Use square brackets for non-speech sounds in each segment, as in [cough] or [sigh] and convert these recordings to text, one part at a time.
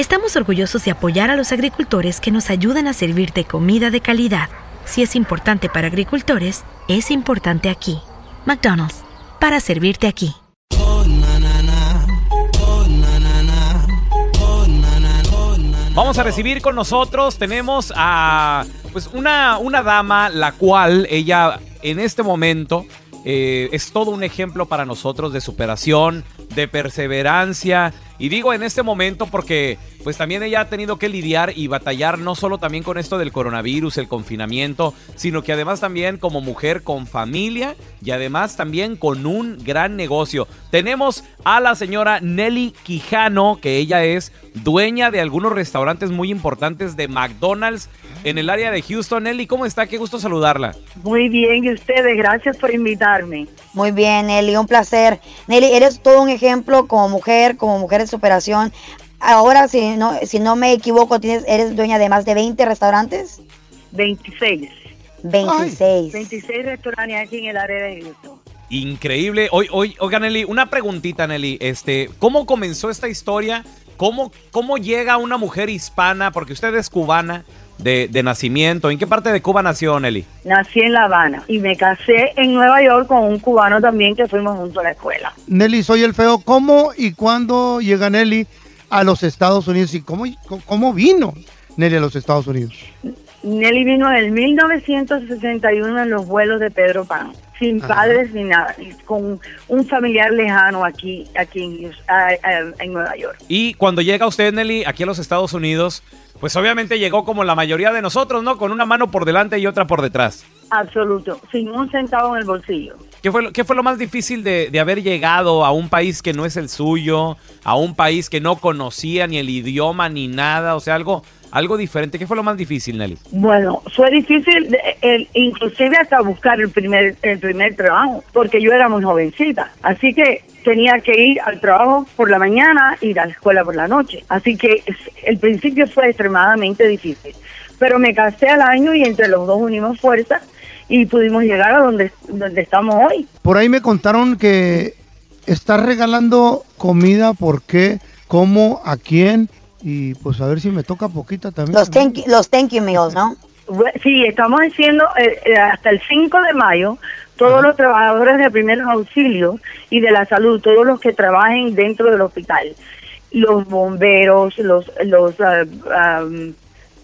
estamos orgullosos de apoyar a los agricultores que nos ayudan a servirte comida de calidad. Si es importante para agricultores, es importante aquí. McDonald's, para servirte aquí. Vamos a recibir con nosotros, tenemos a pues una, una dama la cual ella en este momento eh, es todo un ejemplo para nosotros de superación, de perseverancia. Y digo en este momento porque pues también ella ha tenido que lidiar y batallar no solo también con esto del coronavirus, el confinamiento, sino que además también como mujer con familia y además también con un gran negocio. Tenemos a la señora Nelly Quijano, que ella es dueña de algunos restaurantes muy importantes de McDonald's en el área de Houston. Nelly, ¿cómo está? Qué gusto saludarla. Muy bien, y ustedes, gracias por invitarme. Muy bien, Nelly, un placer. Nelly, eres todo un ejemplo como mujer, como mujer de superación. Ahora, si no, si no me equivoco, tienes, eres dueña de más de 20 restaurantes. 26. 26. 26 restaurantes aquí en el área de Houston. Increíble. Hoy, hoy, oiga, Nelly, una preguntita, Nelly. Este, ¿cómo comenzó esta historia? ¿Cómo, ¿Cómo llega una mujer hispana? Porque usted es cubana de, de nacimiento. ¿En qué parte de Cuba nació, Nelly? Nací en La Habana y me casé en Nueva York con un cubano también que fuimos juntos a la escuela. Nelly, soy el feo. ¿Cómo y cuándo llega Nelly a los Estados Unidos y cómo, cómo vino Nelly a los Estados Unidos? Nelly vino en el 1961 en los vuelos de Pedro Pan, sin Ajá. padres ni nada, y con un familiar lejano aquí, aquí en, en Nueva York. Y cuando llega usted, Nelly, aquí a los Estados Unidos, pues obviamente llegó como la mayoría de nosotros, ¿no? Con una mano por delante y otra por detrás. Absoluto, sin un centavo en el bolsillo. ¿Qué fue, lo- qué fue lo más difícil de, de haber llegado a un país que no es el suyo, a un país que no conocía ni el idioma ni nada? O sea, algo, algo diferente. ¿Qué fue lo más difícil, Nelly? Bueno, fue difícil, de- el- inclusive hasta buscar el primer, el primer trabajo, porque yo era muy jovencita. Así que tenía que ir al trabajo por la mañana y a la escuela por la noche. Así que el principio fue extremadamente difícil. Pero me casé al año y entre los dos unimos fuerzas y pudimos llegar a donde, donde estamos hoy. Por ahí me contaron que estás regalando comida, ¿por qué? ¿Cómo? ¿A quién? Y pues a ver si me toca poquita también. Los thank, you- los thank you meals, ¿no? Sí, estamos haciendo eh, eh, hasta el 5 de mayo todos los trabajadores de primeros auxilios y de la salud, todos los que trabajen dentro del hospital, los bomberos, los los am,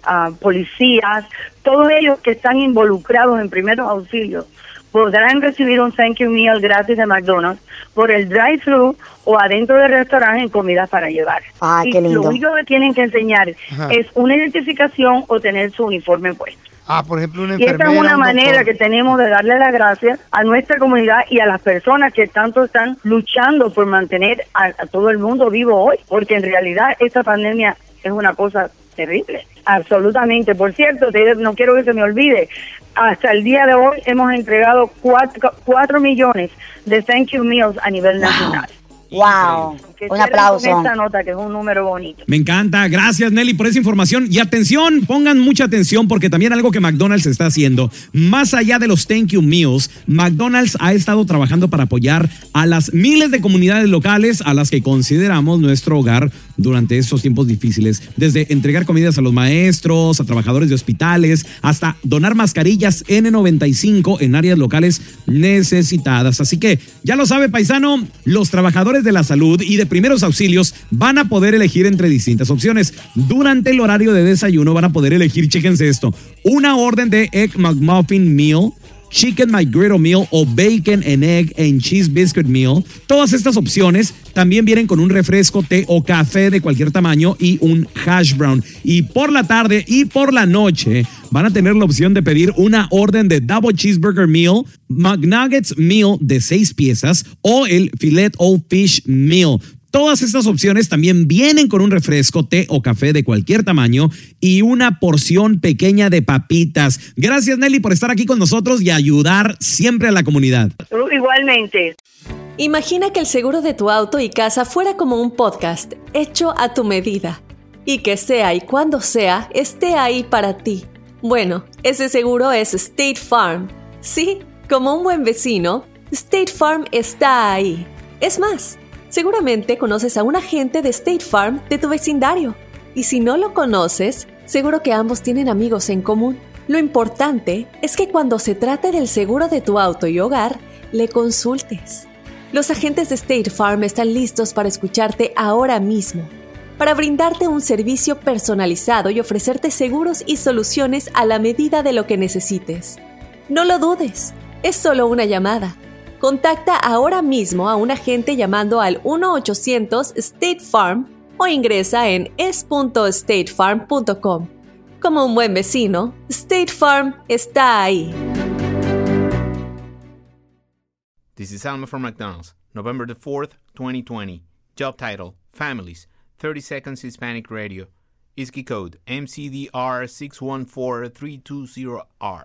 ah, policías, todos ellos que están involucrados en primeros auxilios podrán recibir un thank you meal gratis de McDonald's por el drive-thru o adentro del restaurante en comidas para llevar. Ah, y qué lindo. lo único que tienen que enseñar Ajá. es una identificación o tener su uniforme puesto. Ah, por ejemplo, una Y esta enfermera. es una un manera que tenemos de darle las gracias a nuestra comunidad y a las personas que tanto están luchando por mantener a, a todo el mundo vivo hoy, porque en realidad esta pandemia es una cosa terrible, absolutamente. Por cierto, te- no quiero que se me olvide, hasta el día de hoy hemos entregado cuatro, cuatro millones de thank you meals a nivel nacional. Wow. Que Un aplauso. Con esta nota, que es un número bonito. Me encanta, gracias Nelly por esa información. Y atención, pongan mucha atención porque también algo que McDonald's está haciendo, más allá de los Thank You Meals, McDonald's ha estado trabajando para apoyar a las miles de comunidades locales a las que consideramos nuestro hogar durante estos tiempos difíciles. Desde entregar comidas a los maestros, a trabajadores de hospitales, hasta donar mascarillas N95 en áreas locales necesitadas. Así que ya lo sabe, paisano, los trabajadores de la salud y de primeros auxilios van a poder elegir entre distintas opciones. Durante el horario de desayuno van a poder elegir, chéquense esto, una orden de Egg McMuffin Meal. Chicken McGriddle Meal o Bacon and Egg and Cheese Biscuit Meal. Todas estas opciones también vienen con un refresco, té o café de cualquier tamaño y un hash brown. Y por la tarde y por la noche van a tener la opción de pedir una orden de Double Cheeseburger Meal, McNuggets Meal de seis piezas o el Filet o Fish Meal. Todas estas opciones también vienen con un refresco, té o café de cualquier tamaño y una porción pequeña de papitas. Gracias Nelly por estar aquí con nosotros y ayudar siempre a la comunidad. Igualmente. Imagina que el seguro de tu auto y casa fuera como un podcast hecho a tu medida y que sea y cuando sea esté ahí para ti. Bueno, ese seguro es State Farm. Sí, como un buen vecino, State Farm está ahí. Es más, seguramente conoces a un agente de State Farm de tu vecindario. Y si no lo conoces, seguro que ambos tienen amigos en común. Lo importante es que cuando se trate del seguro de tu auto y hogar, le consultes. Los agentes de State Farm están listos para escucharte ahora mismo, para brindarte un servicio personalizado y ofrecerte seguros y soluciones a la medida de lo que necesites. No lo dudes, es solo una llamada. Contacta ahora mismo a un agente llamando al 1-800 State Farm o ingresa en es.statefarm.com. Como un buen vecino, State Farm está ahí. This is Alma from McDonald's, November the 4th, 2020. Job title Families, 30 Seconds Hispanic Radio. ISKI code MCDR614320R.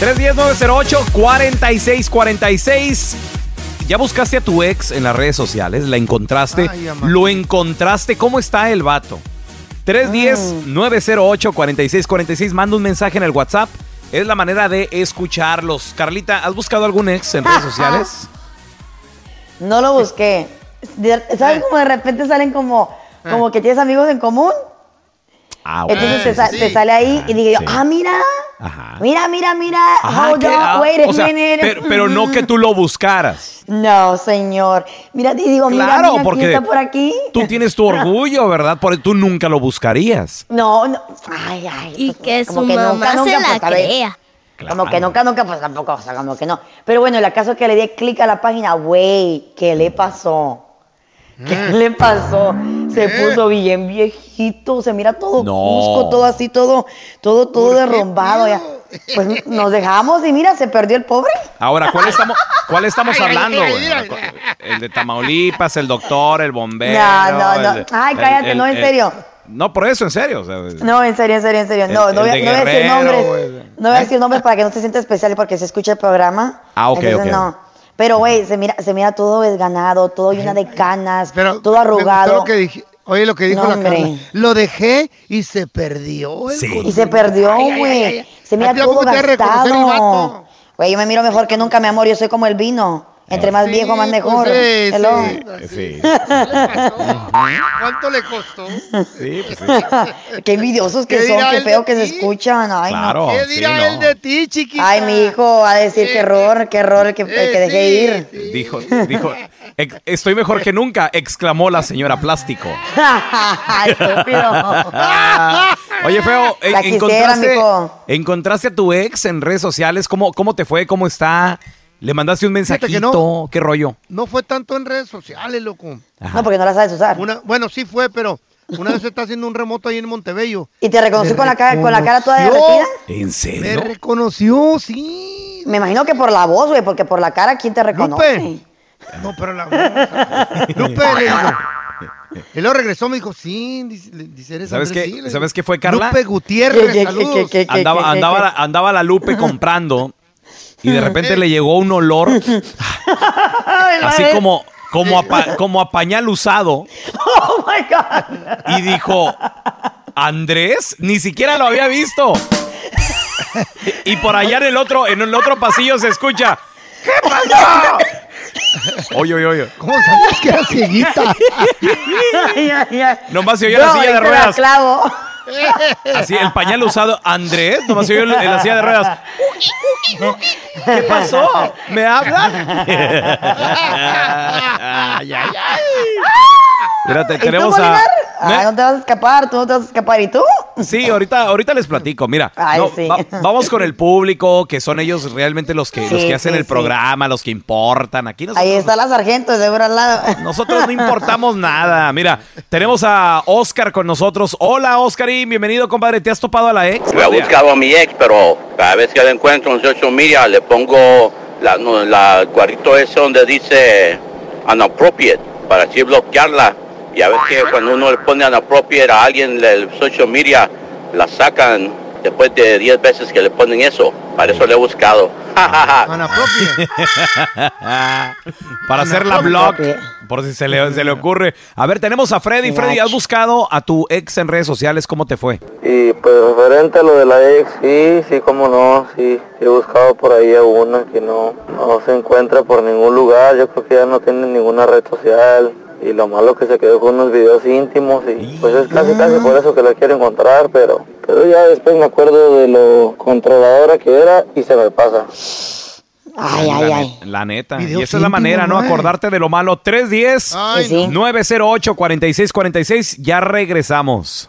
310-908-4646. ¿Ya buscaste a tu ex en las redes sociales? ¿La encontraste? Ay. ¿Lo encontraste? ¿Cómo está el vato? 310-908-4646. Manda un mensaje en el WhatsApp. Es la manera de escucharlos. Carlita, ¿has buscado algún ex en redes [laughs] sociales? No lo busqué. ¿Sabes cómo de repente salen como, como que tienes amigos en común? Ah, ok. Entonces te, sa- sí. te sale ahí y digo yo, Sí. ah, mira, Ajá. mira, mira, mira, Ajá, hold que- on, ah, wait a o sea, minute. pero, pero no que tú lo buscaras. No, señor. Mira, y digo, mira, Claro, mira, porque ¿quién está por aquí? Tú tienes tu [laughs] orgullo, ¿verdad? Por tú nunca lo buscarías. No, no, ay, ay. Y pues, que como su nunca, mamá nunca, se la pues, crea. Como que nunca, nunca, pues tampoco, o sea, como que no. Pero bueno, el caso es que le di clic a la página, güey, ¿qué le pasó? ¿Qué le pasó? Se puso bien viejito, se mira todo No. cusco, todo así, todo, todo, todo ¿Por qué, derrumbado. ya. Pues nos dejamos y mira, se perdió el pobre. Ahora, ¿cuál estamos, cuál estamos ay, hablando, ay, güey? ay, El de Tamaulipas, el doctor, el bombero. No, no, no. el Ay, cállate, el- no, en el- serio. No, por eso, en serio. o sea, No, en serio, en serio, en serio. No, no, voy, a- el de no voy a decir nombres. No voy a decir nombres para que no se sienta especial porque se escucha el programa. Ah, ok, Entonces, ok. no. Pero, güey, se mira, se mira todo desganado, todo lleno de canas, Pero todo arrugado. lo que dije- Oye, lo que dijo No, la hombre. Carla. Lo dejé y se perdió. el Sí. corazón. Y se perdió, güey. Se mira ¿A ti todo gastado. Güey, yo me miro mejor que nunca, mi amor. Yo soy como el vino. Entre más Sí, viejo, más pues, mejor. sí, Hello. sí. Sí. [laughs] ¿Cuánto le costó? Sí, pues sí. [laughs] Qué envidiosos que ¿Qué son, qué feo que se escuchan. Ay, no. Claro. ¿Qué sí, dirá no. él de ti, chiquita? Ay, mi hijo va a decir qué error, qué error que, Eh, dejé sí, ir. sí. Dijo, dijo, "Ex- estoy mejor que nunca, exclamó la señora Plástico. [laughs] Estúpido. Ah, Oye, Feo, La quisiera, encontraste, mijo. encontraste a tu ex en redes sociales. ¿Cómo, ¿Cómo te fue? ¿Cómo está? ¿Le mandaste un que mensajito? no. ¿Qué rollo? No fue tanto en redes sociales, loco. No, porque no la sabes usar. Una, bueno, sí fue, pero una vez se está haciendo un remoto ahí en Montebello. ¿Y te reconoció Me con la cara, con la cara toda derretida? ¿En Me serio? reconoció, sí. Me imagino que por la voz, güey, porque por la cara, ¿quién te reconoce? Lupe. No, pero la Lupe le digo. Y luego regresó, me dijo, sí, dice, dice, eres ¿Sabes qué- sabes qué fue, Carla? Lupe Gutiérrez, ¿Qué, qué, saludos. qué, qué, qué, Andaba, qué, qué, andaba, qué? la- andaba la Lupe comprando y de repente le llegó un olor [laughs] así como, como, a, pa- como a pañal usado Oh my God. y dijo, Andrés, ni siquiera lo había visto. Y por allá en el otro, en el otro pasillo se escucha, ¿qué pasó? Oye, oye, oye. ¿Cómo sabías que era cieguita? [laughs] Nomás se oyó la silla de te la ruedas. clavo. Así, el pañal usado. Andrés, nomás se oyó en la silla de ruedas. ¿Qué pasó? ¿Me hablan? [laughs] Ay, ay, ay. Mírate, ¿Y tú, tenemos a. Ah, ¿Eh? no te vas a escapar, tú no te vas a escapar. ¿Y tú? Sí, ahorita, ahorita les platico. Mira, Ay, no, sí. va- vamos con el público, que son ellos realmente los que, los que hacen sí, el sí. programa, los que importan. Aquí nosotros, Ahí está la sargento, seguro al lado. nosotros no importamos nada. Mira, tenemos a Oscar con nosotros. Hola, Oscarín, bienvenido, compadre. ¿Te has topado a la ex? Yo he buscado a mi ex, pero cada vez que la encuentro en social media le pongo la, no, la cuadrito ese donde dice unappropriate para así bloquearla. Y a veces que cuando uno le pone unappropriate a alguien del social media, la sacan después de 10 veces que le ponen eso. Para eso le he buscado. [laughs] Para hacer la blog, por si se le, se le ocurre. A ver, tenemos a Freddy. Freddy, ¿has buscado a tu ex en redes sociales? ¿Cómo te fue? Y pues referente a lo de la ex, sí, sí, cómo no, sí, sí he buscado por ahí a una que no, no se encuentra por ningún lugar, yo creo que ya no tiene ninguna red social y lo malo que se quedó con unos videos íntimos y pues es casi casi por eso que la quiero encontrar, pero, pero ya después me acuerdo de lo controladora que era y se me pasa. Ay, ay, la, ay. la neta. Y esa es la manera, ¿no? güey. Acordarte de lo malo. 310 Ay, Sí, sí. 908-4646. Ya regresamos.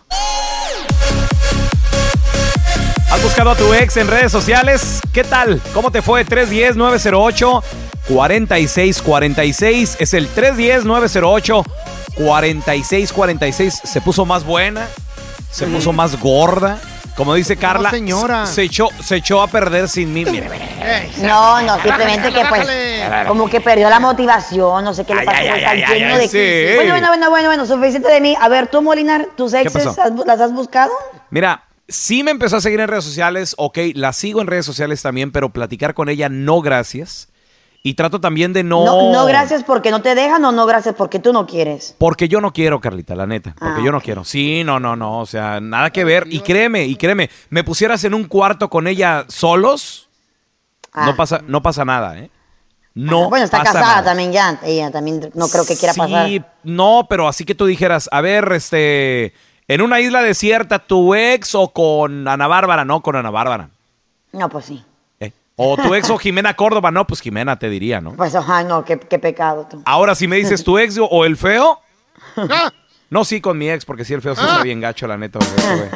¿Has buscado a tu ex en redes sociales? ¿Qué tal? ¿Cómo te fue? 310-908-4646. Es el 310-908-4646. Se puso más buena. Se puso más gorda. Como dice Carla, señora. Se, echó, se echó a perder sin mí. Mire, mire. Ey, No, no, simplemente que pues, como que perdió la motivación, no sé qué le pasó, está lleno de... sí. Bueno, bueno, bueno, bueno, bueno, suficiente de mí. A ver, tú, Molinar, ¿tus exes las has buscado? Mira, sí me empezó a seguir en redes sociales, ok, la sigo en redes sociales también, pero platicar con ella no gracias. Y trato también de no... No, no gracias porque no te dejan o no gracias porque tú no quieres. Porque yo no quiero, Carlita, la neta. Porque Ah, yo no quiero. Sí, no, no, no. O sea, nada que ver. Y créeme, y créeme, me pusieras en un cuarto con ella solos, Ah. no pasa, no pasa nada, ¿eh? No. Bueno, está pasa casada nada. también ya, ella también no creo que quiera sí, pasar. no, pero así que tú dijeras, a ver, este, en una isla desierta, tu ex o con Ana Bárbara, no, con Ana Bárbara. No, pues sí. O tu ex o Jimena Córdoba, no, pues Jimena te diría, ¿no? Pues, ay, no, qué, qué pecado tú. Ahora, si me dices tu ex o el feo, Ah, no, sí, con mi ex, porque sí, el feo sí está bien gacho, la neta. güey, güey.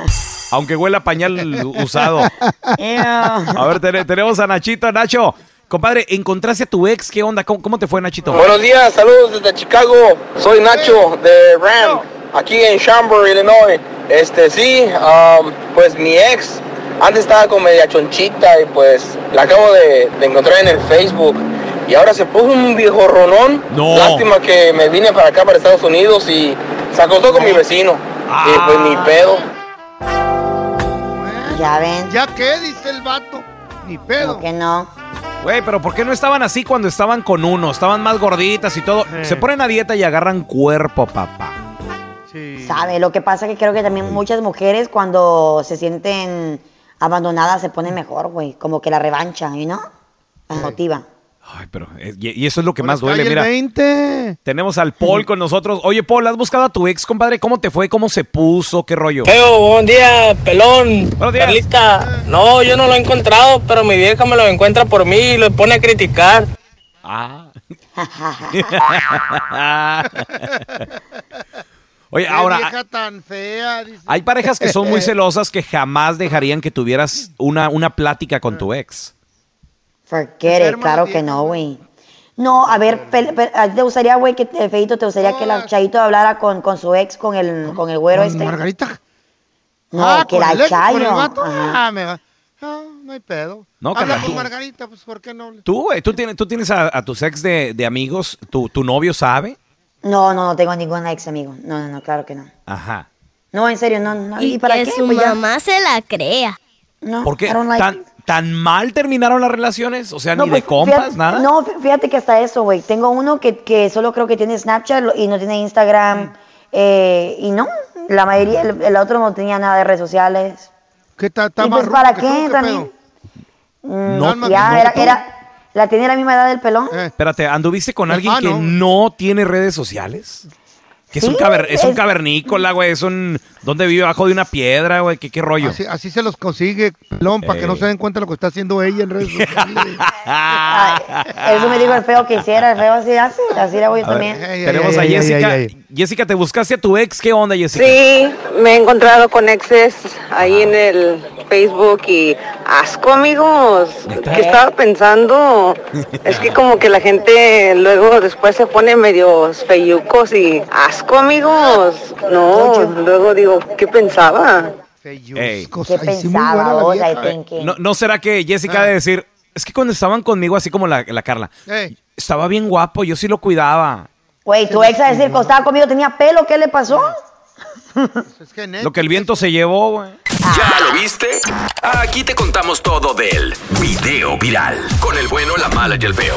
Aunque huela a pañal usado. A ver, ten- tenemos a Nachito. Nacho, compadre, ¿encontraste a tu ex? ¿Qué onda? ¿Cómo, cómo te fue, Nachito? Buenos días, saludos desde Chicago. Soy Nacho de Ram, aquí en Schaumburg, Illinois. Este sí, um, pues mi ex antes estaba con media chonchita y pues la acabo de, de encontrar en el Facebook. Y ahora se puso un viejo ronón. No. Lástima que me vine para acá, para Estados Unidos y se acostó con mi vecino. Y pues ni pedo. Ya ven. ¿Ya qué? Dice el vato. Ni pedo. Que no. Güey, pero ¿por qué no estaban así cuando estaban con uno? Estaban más gorditas y todo. Se ponen a dieta y agarran cuerpo, papá. Sí. Sabe, lo que pasa que creo que también muchas mujeres cuando se sienten abandonadas se ponen mejor, güey. Como que la revancha, ¿y no? Las motiva. Ay, pero. eh, Y, eso es lo que Por más duele, mira. 20. Tenemos al Paul con nosotros. Oye, Paul, ¿has buscado a tu ex, compadre? ¿Cómo te fue? ¿Cómo se puso? ¿Qué rollo? Feo, buen día, pelón. Buenos días. Carlita. No, yo no lo he encontrado, pero mi vieja me lo encuentra por mí y lo pone a criticar. Ah. [laughs] [laughs] Oye, Qué ahora, vieja tan fea, dice. hay parejas que son muy [laughs] celosas que jamás dejarían que tuvieras una, una plática con tu ex. Forget it, claro la que no, güey. No, a ver, pel- pel- ¿a ti ¿te gustaría, güey, que eh, Feito, te gustaría que la Chayito hablara con, con su ex, con el, con el güero ¿Con este? Margarita? No, Ah, que la el el Chayo. Ah, me va. No, no hay pedo. No, Habla carnal, con tú- Margarita, pues ¿por qué no? Tú, güey, tú tienes, tú tienes a, a tus ex de, de amigos, tu, tu novio sabe. No, no, no tengo ningún ex amigo. No, no, no, claro que no. Ajá. No, en serio, no. no. Y, para que qué? su Pues ya. mamá se la crea. No, ¿Por qué? Like ¿Tan. ¿Tan mal terminaron las relaciones? O sea, No, ni pues, de compas, fíjate- nada. No, fí- fíjate que hasta eso, güey. Tengo uno que, que solo creo que tiene Snapchat y no tiene Instagram. eh, y no, la mayoría, el, el otro no tenía nada de redes sociales. ¿Qué tal? ¿Está ¿Y pues para qué también? Mm, No, no, ya, no, era, era, la tiene la misma edad del pelón. Eh, Espérate, ¿anduviste con alguien que no. tiene redes sociales? Que es, un caver- es un es- cavernícola, güey. Es un... ¿Dónde vive? Bajo de una piedra, güey. ¿Qué, qué rollo? así, así se los consigue, pelón, para que no Ey. se den cuenta de lo que está haciendo ella en redes [laughs] sociales. Ay, eso me dijo el feo que hiciera, el feo así hace, así le hago yo A ver, también. Ey, Tenemos ey, a ey, ey, Jessica. Jessica, ¿te buscaste a tu ex? ¿Qué onda, Jessica? Sí, me he encontrado con exes ahí en el Facebook y asco amigos. ¿Qué estaba pensando? [laughs] Es que como que la gente luego después se pone medios feyucos y asco amigos. No, luego digo, ¿qué pensaba? Feyuscos. ¿Qué pensaba vos, thinking? ¿No, no será que Jessica ha de decir, es que cuando estaban conmigo, así como la, la Carla, Ey, estaba bien guapo, yo sí lo cuidaba. Güey, tu ex a decir que estaba conmigo, tenía pelo, ¿qué le pasó? es que neta. Lo que el viento se llevó, güey. ¿Ya lo viste? Aquí te contamos todo del video viral. Con el bueno, la mala y el feo.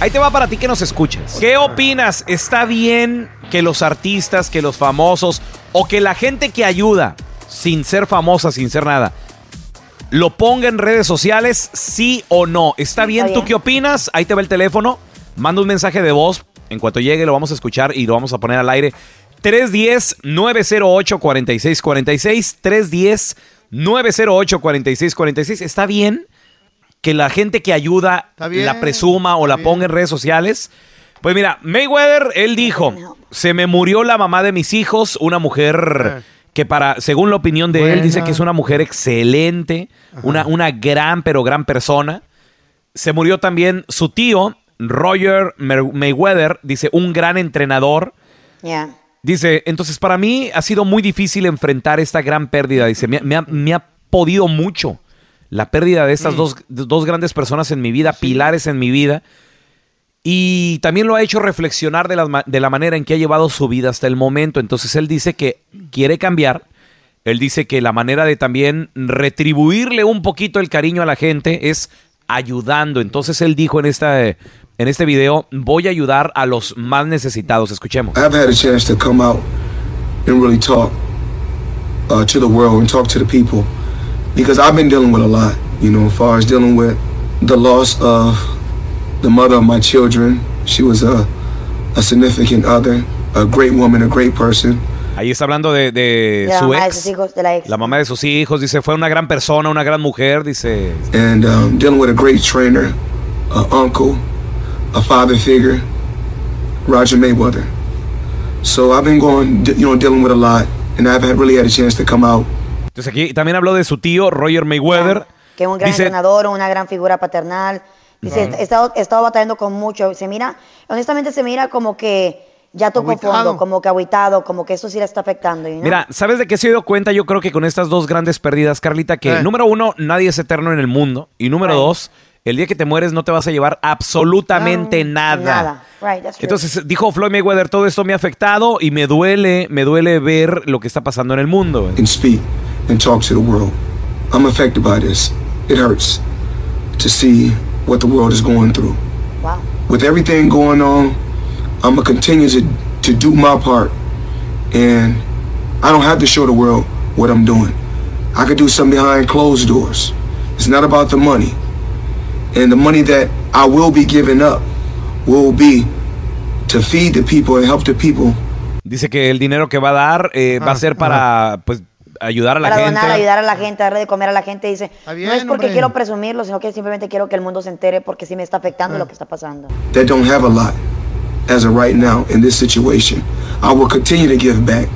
Ahí te va para ti que nos escuchas. ¿Qué opinas? ¿Está bien que los artistas, que los famosos o que la gente que ayuda sin ser famosa, sin ser nada, lo ponga en redes sociales, sí o no? ¿Está bien? ¿Tú qué opinas? Ahí te va el teléfono. Manda un mensaje de voz. En cuanto llegue lo vamos a escuchar y lo vamos a poner al aire. 310-908-4646. 310-908-4646. ¿Está bien que la gente que ayuda bien, la presuma o la bien. ponga en redes sociales? Pues mira, Mayweather, él dijo, se me murió la mamá de mis hijos, una mujer Eh. que para, según la opinión de él, dice que es una mujer excelente, una, una gran, pero gran persona. Se murió también su tío, Roger Mayweather, dice, un gran entrenador. Dice, entonces para mí ha sido muy difícil enfrentar esta gran pérdida. Dice, me, me ha, me ha podido mucho la pérdida de estas Mm. dos, dos grandes personas en mi vida, pilares en mi vida. Y también lo ha hecho reflexionar de la, de la manera en que ha llevado su vida hasta el momento. Entonces él dice que quiere cambiar. Él dice que la manera de también retribuirle un poquito el cariño a la gente es ayudando. Entonces él dijo en, esta, en este video, voy a ayudar a los más necesitados. Escuchemos. I've had a chance to come out and really talk uh, to the world and talk to the people because I've been dealing with a lot, you know, as far as dealing with the loss of the mother of my children. She was a, a significant other, a great woman, a great person. Ahí está hablando de, de De la su mamá de ex. sus hijos, de la ex. La mamá de sus hijos, dice, fue una gran persona, una gran mujer, dice. and um, dealing with a great trainer, a uncle, a father figure, Roger Mayweather. So I've been going, you know, dealing with a lot, and I've had, really had a chance to come out Entonces aquí también habló de su tío, Roger Mayweather. Que es un gran Dice- entrenador, una gran figura paternal. Dice, he, estado, he estado batallando con mucho. Se mira, honestamente se mira como que ya tocó Agüitado. fondo, como que aguitado, como que eso sí le está afectando. you know? Mira, ¿sabes de qué se dio cuenta? Yo creo que con estas dos grandes pérdidas, Carlita, que Eh. número uno, nadie es eterno en el mundo. Y número dos, el día que te mueres no te vas a llevar absolutamente nada. Nada. Right, that's true. Entonces dijo Floyd Mayweather, todo esto me ha afectado y me duele, me duele ver lo que está pasando en el mundo. and speak and talk to the world. I'm affected by this. It hurts to see what the world is going through. Wow. With everything going on, I'm gonna continue to, to do my part, and I don't have to show the world what I'm doing. I could do something behind closed doors. It's not about the money, and the money that I will be giving up will be to feed the people and help the people Dice que el dinero que va a dar eh, va a ser para pues ayudar a la Para gente. donar, ayudar a la gente, darle de comer a la gente. Dice, bien, no es porque hombre. quiero presumirlo, sino que simplemente quiero que el mundo se entere porque sí me está afectando lo que está pasando. that don't have a lot as of right now in this situation. I will continue to give back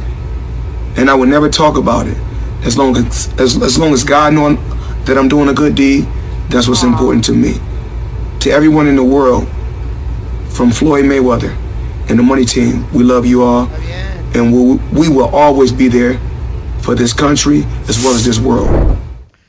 and I would never talk about it. As long as as, as long as God knowing that I'm doing a good deed, that's what's important to me. To everyone in the world, from Floyd Mayweather and the Money Team, we love you all, and we we will always be there for this country as well as this world.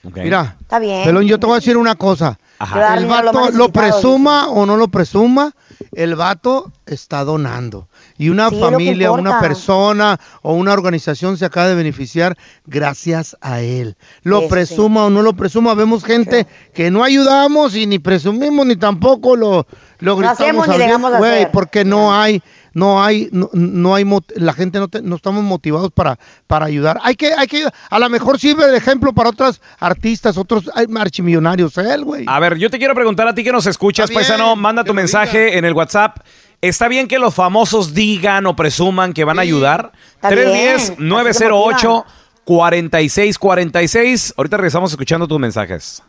Okay. Mira, Está bien. Pelón, yo te voy a decir una cosa. Ajá. El Te va a dar dinero a los vato, más lo presuma o no lo presuma, el vato está donando. Y una Sí, familia, una persona o una organización se acaba de beneficiar gracias a él. Lo presuma o no lo presuma, vemos gente que no ayudamos y ni presumimos ni tampoco lo, lo gritamos hacemos ni al de güey, hacer. porque no hay no hay no, no hay mot- la gente no, te- no estamos motivados para para ayudar. Hay que hay que a lo mejor sirve de ejemplo para otros artistas, otros archimillonarios, él, güey. A ver, yo te quiero preguntar a ti que nos escuchas, bien, paisano, manda tu mensaje en el WhatsApp. ¿Está bien que los famosos digan o presuman que van a ayudar? Está bien, así se 310-908. 4646. Ahorita regresamos escuchando tus mensajes.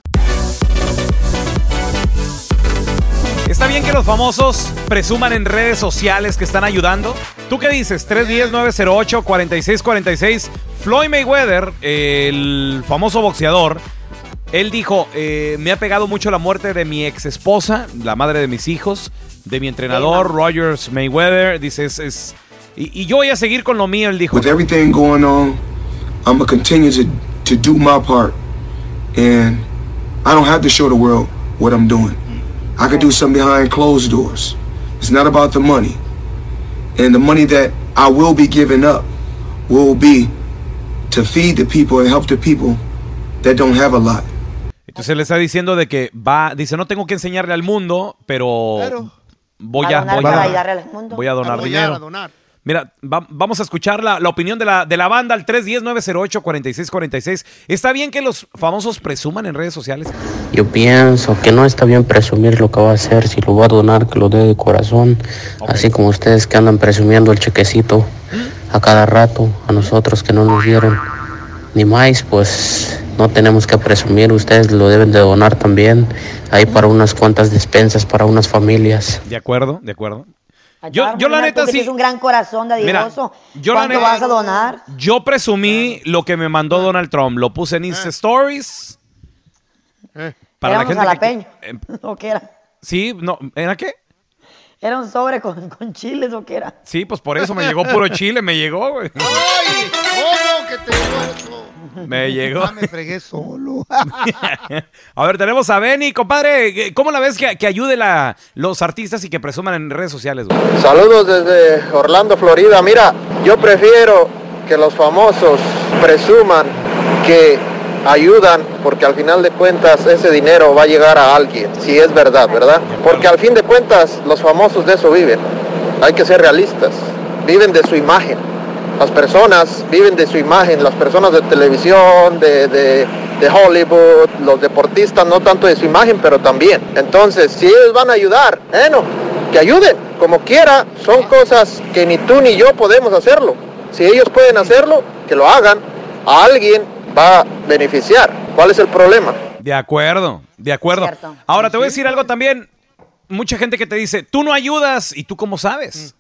¿Está bien que los famosos presuman en redes sociales que están ayudando? ¿Tú qué dices? 310-908-4646. Floyd Mayweather, el famoso boxeador, él dijo, eh, me ha pegado mucho la muerte de mi ex esposa, la madre de mis hijos, de mi entrenador, Rogers Mayweather. Dice, es... es- y, y yo voy a seguir con lo mío, él dijo. With everything going on, I'm gonna continue to to do my part, and I don't have to show the world what I'm doing. I could do something behind closed doors. It's not about the money, and the money that I will be giving up will be to feed the people and help the people that don't have a lot. Entonces le está diciendo de que va, dice, no tengo que enseñarle al mundo, pero voy a, a donar voy a- ayudarle al mundo. voy a donar dinero. a donar. Mira, va- vamos a escuchar la, la opinión de la, de la banda al 310-908-4646. ¿Está bien que los famosos presuman en redes sociales? Yo pienso que no está bien presumir lo que va a hacer, si lo va a donar, que lo dé de corazón, así como ustedes que andan presumiendo el chequecito a cada rato, a nosotros que no nos dieron ni más, pues no tenemos que presumir, ustedes lo deben de donar también, ahí para unas cuantas despensas, para unas familias. De acuerdo, de acuerdo. Yo, yo la neta sí. tienes un gran corazón de Mira, yo la ¿Cuánto neta- vas a donar? Yo presumí lo que me mandó Donald Trump. Lo puse en Insta Stories. Para la Era un gente que- eh, [laughs] ¿O qué era? Sí, no, ¿era qué? ¿Era un sobre con, con chiles o qué era? Sí, pues por eso me llegó puro chile, me llegó, güey. [laughs] ¡Ay! ¿Cómo que te llegó eso? Me llegó. Ah, me fregué solo. [laughs] A ver, tenemos a Benny, compadre. ¿Cómo la ves que, que ayude la, los artistas y que presuman en redes sociales? güey? Saludos desde Orlando, Florida. Mira, yo prefiero que los famosos presuman que ayudan porque al final de cuentas ese dinero va a llegar a alguien, si es verdad, ¿verdad? Porque al fin de cuentas los famosos de eso viven. Hay que ser realistas. Viven de su imagen. Las personas viven de su imagen, las personas de televisión, de, de- de Hollywood, los deportistas, no tanto de su imagen, pero también. Entonces, si ellos van a ayudar, bueno, que ayuden, como quiera, son cosas que ni tú ni yo podemos hacerlo. Si ellos pueden hacerlo, que lo hagan, a alguien va a beneficiar. ¿Cuál es el problema? De acuerdo, de acuerdo. Cierto. Ahora te voy a decir algo también. Mucha gente que te dice, tú no ayudas, ¿y tú cómo sabes?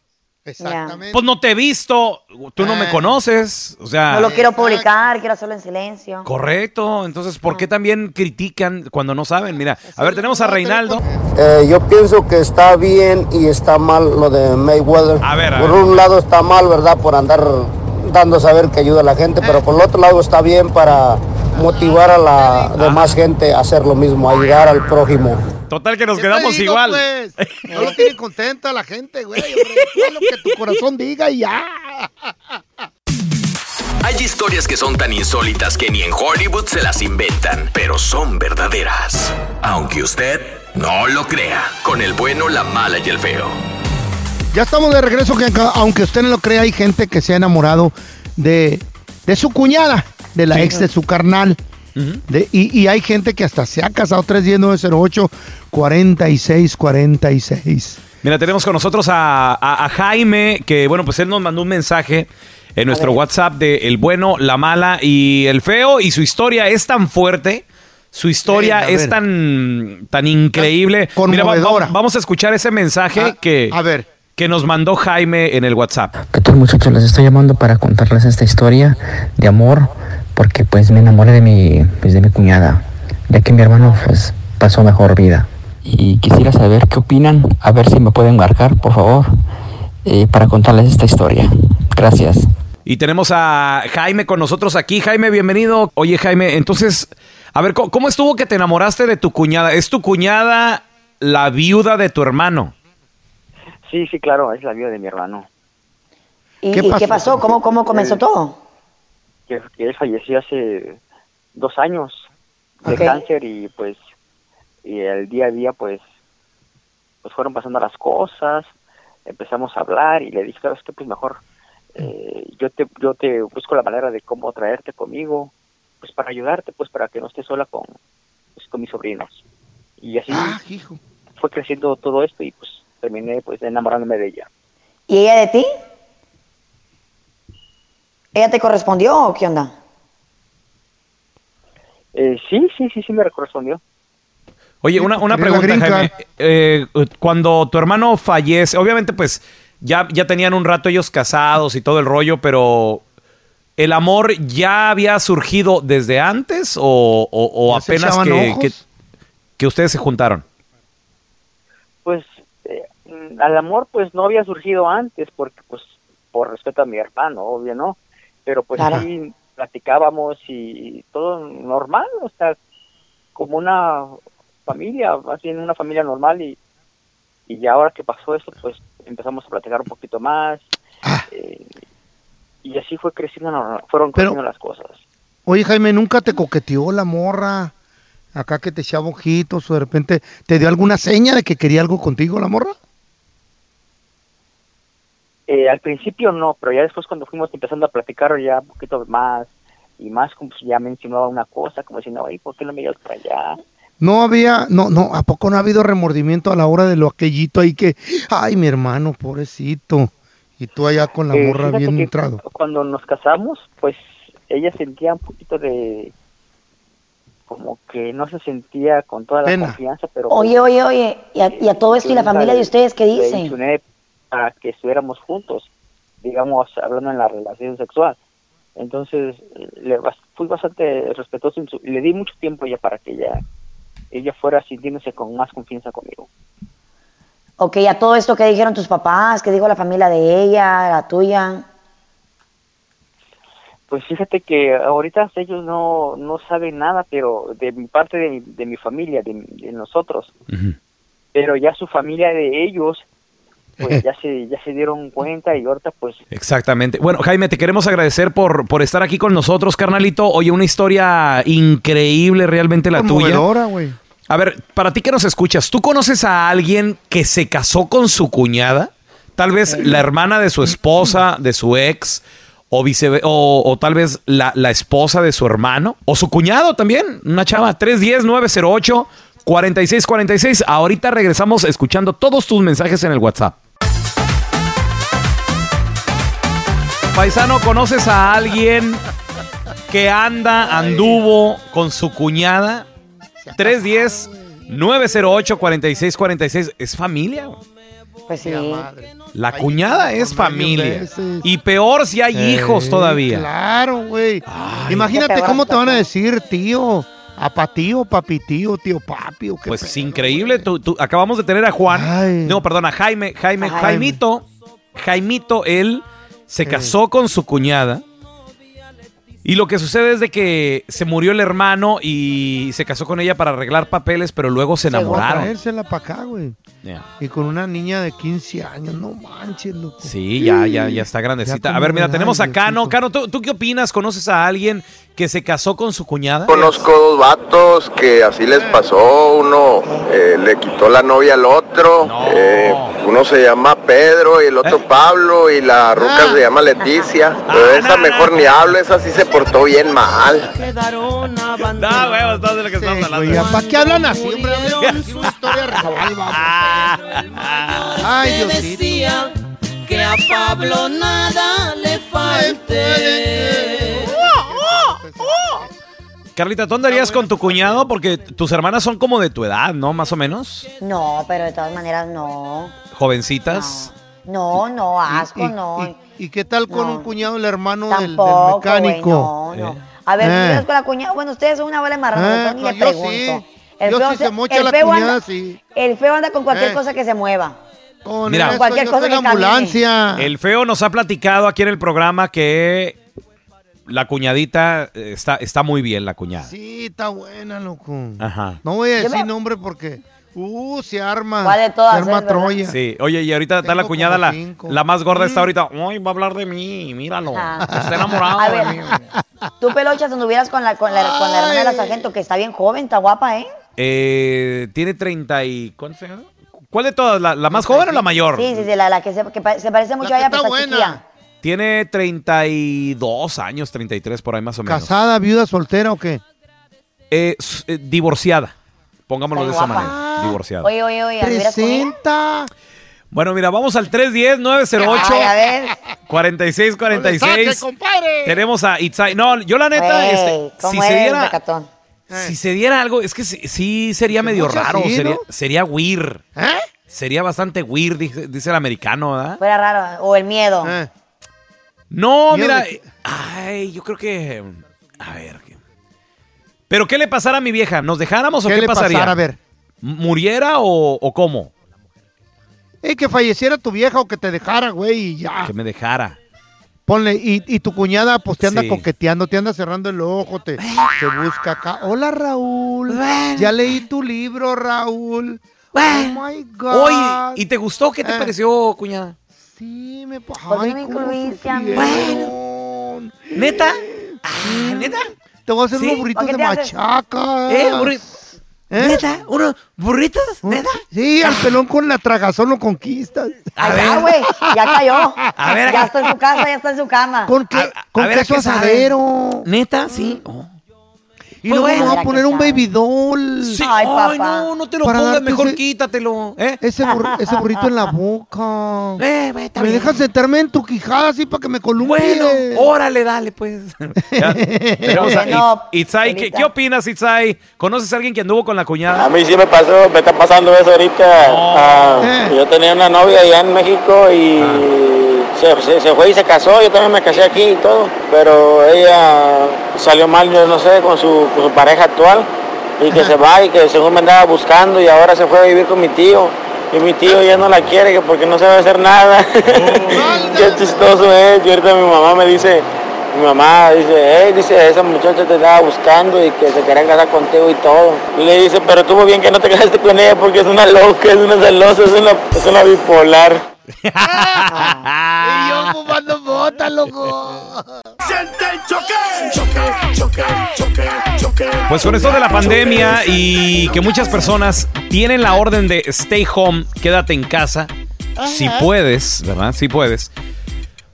Exactamente. Pues no te he visto, tú no me Ah. conoces. O sea, No lo quiero publicar, quiero hacerlo en silencio. correcto. Entonces, ¿por qué también critican cuando no saben? Mira, a ver, tenemos a Reinaldo. Eh, yo pienso que está bien y está mal lo de Mayweather. A ver, a por un lado está mal, ¿verdad? Por andar dando a saber que ayuda a la gente, pero por el otro lado está bien para motivar a la demás gente a hacer lo mismo, ayudar al prójimo. Total que nos ¿Qué te quedamos digo, igual. pues? No lo tiene contenta la gente, güey. lo que tu corazón diga y ya. Hay historias que son tan insólitas que ni en Hollywood se las inventan, pero son verdaderas. Aunque usted no lo crea, con el bueno, la mala y el feo. Ya estamos de regreso, que aunque usted no lo crea, hay gente que se ha enamorado de, de su cuñada, de la ex de su carnal. De- y, y hay gente que hasta se ha casado 310-908-4646. Mira, tenemos con nosotros a, a- a Jaime, que bueno, pues él nos mandó un mensaje en nuestro WhatsApp de El Bueno, la Mala y el Feo, y su historia es tan fuerte, su historia es tan, tan increíble. Mira, va- va- conmovedora. vamos a escuchar ese mensaje que, a ver. Que nos mandó Jaime en el WhatsApp. ¿Qué tal muchachos? Les estoy llamando para contarles esta historia de amor porque pues me enamoré de mi, pues, de mi cuñada, ya que mi hermano pues pasó mejor vida. Y quisiera saber qué opinan, a ver si me pueden marcar, por favor, eh, para contarles esta historia. Gracias. Y tenemos a Jaime con nosotros aquí. Jaime, bienvenido. Oye, Jaime, entonces, a ver, ¿cómo, cómo estuvo que te enamoraste de tu cuñada? ¿Es tu cuñada la viuda de tu hermano? Sí, sí, claro, es la viuda de mi hermano. ¿Y y qué pasó? ¿Cómo, cómo comenzó Eh, todo? Que, que él falleció hace dos años de cáncer y pues y el día a día pues pues fueron pasando las cosas, empezamos a hablar y le dije, sabes que pues mejor eh, yo te yo te busco la manera de cómo traerte conmigo, pues para ayudarte, pues para que no estés sola con pues, con mis sobrinos. Y así fue creciendo todo esto y pues terminé pues enamorándome de ella. ¿Y ella de ti? ¿Ella te correspondió o qué onda? Eh, sí, sí, sí, sí me correspondió. Oye, una, una pregunta, Jaime. Eh, cuando tu hermano fallece, obviamente, pues ya, ya tenían un rato ellos casados y todo el rollo, pero ¿el amor ya había surgido desde antes o, o- o ¿Ya se apenas que, que, que ustedes se juntaron? Pues al amor pues no había surgido antes porque pues por respeto a mi hermano, obvio, ¿no? Pero pues Claro. sí platicábamos y todo normal, o sea, como una familia, más bien una familia normal y, y ya ahora que pasó eso pues empezamos a platicar un poquito más eh, y así fue creciendo, fueron Pero- creciendo las cosas. Oye, Jaime, ¿nunca te coqueteó la morra? Acá que te echaba ojitos o de repente te dio alguna seña de que quería algo contigo la morra. Eh, al principio no, pero ya después cuando fuimos empezando a platicar ya un poquito más y más como si ya me insinuaba una cosa, como diciendo, ay, ¿por qué no me llevas para allá? No había, no, no, ¿a poco no ha habido remordimiento a la hora de lo aquellito ahí que, ay, mi hermano, pobrecito? Y tú allá con la Eh, morra bien que entrado. Cuando nos casamos, pues ella sentía un poquito de como que no se sentía con toda la Pena. confianza, pero Oye, oye, oye, ¿y a, y a todo esto y la familia de ustedes qué dicen? Para que estuviéramos juntos, digamos, hablando en la relación sexual. Entonces, le bas- fui bastante respetuoso en su- y le di mucho tiempo ya para que ella, ella fuera sintiéndose con más confianza conmigo. Ok, a todo esto que dijeron tus papás, qué dijo la familia de ella, la tuya. Pues fíjate que ahorita ellos no, no saben nada, pero de mi parte de, mi- de mi familia, de, de nosotros, pero ya su familia de ellos, pues ya [laughs] se, ya se dieron cuenta y ahorita pues Exactamente. Bueno, Jaime, te queremos agradecer por, por estar aquí con nosotros, carnalito. Oye, una historia increíble realmente la tuya. Güey. A ver, para ti que nos escuchas, ¿tú conoces a alguien que se casó con su cuñada? Tal vez la hermana de su esposa, de su ex, o, vice, o, o tal vez la, la esposa de su hermano, o su cuñado también, una chava. 310-908-4646. Ahorita regresamos escuchando todos tus mensajes en el WhatsApp. Paisano, ¿conoces a alguien que anda, anduvo con su cuñada? 310-908-4646. Es familia. güey. Pues sí. La cuñada es familia. Y peor si hay hijos todavía. Claro, güey. Imagínate cómo te van a decir, tío. Apatío, papitío, tío, papi. o qué Pues pedo. es increíble. Tú- tú- acabamos de tener a Juan. No, perdón, a Jaime. Jaime, Jaime. Jaimito. Jaimito, él se casó con su cuñada. Y lo que sucede es de que se murió el hermano y se casó con ella para arreglar papeles, pero luego se enamoraron. traérsela para acá, güey. Ya. Y con una niña de 15 años, no manches, loco. Sí, ya, ya, ya está grandecita. Ya A ver, mira, tenemos a Cano. Cano, ¿tú, tú qué opinas? ¿Conoces a alguien que se casó con su cuñada? Conozco dos vatos que así les pasó, uno eh, le quitó la novia al otro, eh, uno se llama Pedro y el otro Pablo y la ruca se llama Leticia, pero esa mejor ni hablo, esa sí se portó bien mal. [laughs] No, huevos, no de lo que estamos hablando. ¿Para qué hablan así, hombre? [laughs] Historia. Ay, Diosito. decía que a Pablo nada le falte. Carlita, ¿tú andarías con tu cuñado? Porque tus hermanas son como de tu edad, ¿no? Más o menos. No, pero de todas maneras no. Jovencitas. No, no, asco, ¿Y, no. y- y qué tal con No. un cuñado, el hermano del- del, Tampoco, güey, mecánico? no, no. A ver, Eh. ¿tú con la cuñada? Bueno, ustedes son una bola de marranos, Eh, ni no, le pregunto. sí. El Yo feo sí se mocha el la feo cuñada, anda, sí. El feo anda con cualquier Eh. cosa que se mueva. Con Mira. Cualquier cosa camine. ambulancia. El feo nos ha platicado aquí en el programa que la cuñadita eh, está, está muy bien, la cuñada. Sí, está buena, loco. Ajá. No voy a decir me- nombre porque. Uh, se arma. ¿Cuál de todas se arma es, verdad? Troya. Sí, oye, y ahorita está la cuñada, la, la más gorda está Mm. ahorita. Ay, va a hablar de mí, míralo. Ah. Está enamorado A de ver. mí. Tú, Pelochas, anduvieras con la, con, la, con la hermana de la sargento, que está bien joven, está guapa, ¿eh? Eh, tiene 30 y... ¿Cuántos años? ¿Cuál de todas? ¿La, la más joven o la mayor? Sí, sí, sí, la, la que, se, que pa- se parece mucho La a ella, pero está está buena. chiquilla. Tiene 32 años, 33 por ahí más o menos. ¿Casada, viuda, soltera o qué? Eh, eh, divorciada. Pongámoslo de esa guapa. manera. Divorciada. Oye, oye, oye. Presenta. Bueno, mira, vamos al 310-908. Ay, a ver. 4646. compadre! Tenemos a Itzai. No, yo la neta, Güey, este, ¿cómo si se diera, si se diera algo, es que sí, sí sería medio mucho raro, así, sería, ¿no? sería weird. ¿Eh? Sería bastante weird, dice, dice el americano, ¿verdad? Fuera raro. O el miedo. Eh. No, mira, de ay, yo creo que, a ver. ¿qué- ¿Pero qué le pasara a mi vieja? ¿Nos dejáramos o ¿Qué qué, le pasaría? pasara? A ver. ¿Muriera o, o cómo? Eh, que falleciera tu vieja o que te dejara, güey, y ya. Que me dejara. Ponle, y, y tu cuñada, pues te anda Sí. coqueteando, te anda cerrando el ojo, te, te busca acá. Hola, Raúl. Ya leí tu libro, Raúl. Oh my God. Oye, ¿y te gustó? ¿Qué te Eh. pareció, cuñada? Sí, me pa- ¿Por qué Ay, me incluiste a mí? sufrieron. ¿Neta? Ah, ¿Neta? Te voy a hacer ¿Sí? unos burritos ¿Por qué de machaca. ¿Eh? burri- ¿Eh? ¿Neta? ¿Unos burritos? ¿Neta? Sí, al pelón con la tragazón lo conquistas. A Ay, ver. ya, güey, ya cayó. A ver, ya está en su casa, ya está en su cama. ¿Con qué? A- a con ¿a qué asadero. ¿Neta? Sí. Oh. Y Pues bueno. me voy a poner un baby doll. Sí. Ay, Ay, papá. no, no te lo Para pongas, darte mejor ese- quítatelo. ¿Eh? Ese, burr- ese burrito en la boca. [laughs] Eh, güey, está ¿Me bien. dejas sentarme en tu quijada así para que me columpie? Bueno, órale, dale, pues. [laughs] Ya, Tenemos a No, Itzai. ¿Qué, qué opinas, Itzai? ¿Conoces a alguien que anduvo con la cuñada? A mí sí me pasó, me está pasando eso ahorita. No. Ah, Eh. yo tenía una novia allá en México y se, se- fue y se casó. Yo también me casé aquí y todo. Pero ella salió mal, yo no sé, con su, con su pareja actual. Y que se va y que según me andaba buscando y ahora se fue a vivir con mi tío. Y mi tío ya no la quiere que porque no sabe hacer nada. [laughs] Qué chistoso es. Y ahorita mi mamá me dice, mi mamá dice, hey, dice, esa muchacha te estaba buscando y que se quería casar contigo y todo. Y le dice, pero estuvo bien que no te casaste con ella porque es una loca, es una celosa, es una, es una bipolar. [laughs] Y yo [laughs] fumando mota, loco. Pues con esto de la pandemia y que muchas personas tienen la orden de stay home, quédate en casa, si puedes, ¿verdad? Si puedes.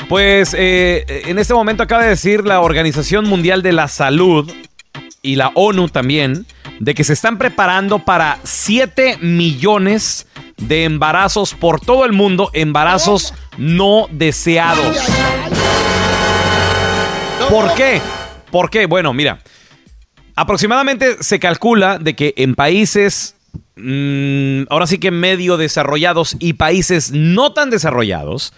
Pues eh, en este momento acaba de decir la Organización Mundial de la Salud y la ONU también de que se están preparando para 7 millones de embarazos por todo el mundo, embarazos no deseados. ¿Por qué? ¿Por qué? Bueno, mira, aproximadamente se calcula de que en países, mm, ahora sí que medio desarrollados y países no tan desarrollados,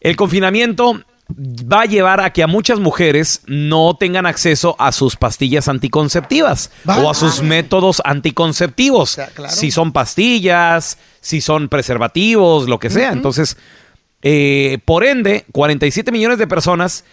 el confinamiento va a llevar a que a muchas mujeres no tengan acceso a sus pastillas anticonceptivas Va. o a sus métodos anticonceptivos. sea, claro. Si son pastillas, si son preservativos, lo que sea. Entonces, eh, por ende, 47 millones de personas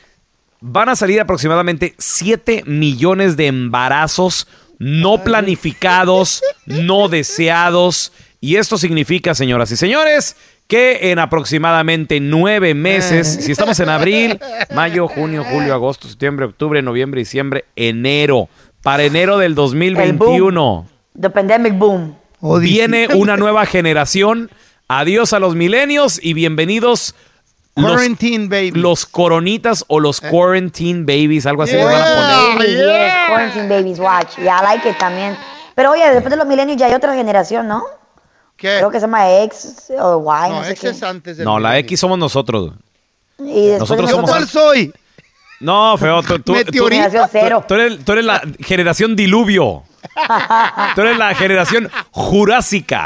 van a salir aproximadamente 7 millones de embarazos no planificados, no [laughs] deseados. Y esto significa, señoras y señores, que en aproximadamente nueve meses, si estamos en abril, mayo, junio, julio, agosto, septiembre, octubre, noviembre, diciembre, enero, para enero del 2021, The pandemic boom. Oh, viene una nueva generación. Adiós a los milenios y bienvenidos los, Quarantine, baby. los coronitas o los quarantine babies, algo así les van a poner. Yeah. Quarantine babies, watch. Yeah, I like it también. Pero oye, después de los milenios ya hay otra generación, ¿no? ¿Qué? Creo que se llama X o Y, no, No, sé ex qué. es antes del No, la. X somos nosotros. Y Nosotros de somos ¿Cuál soy? No, feo, tú, tú- tú- Meteorito. Generación cero. tú eres, tú eres la generación diluvio. [laughs] Tú eres la generación jurásica.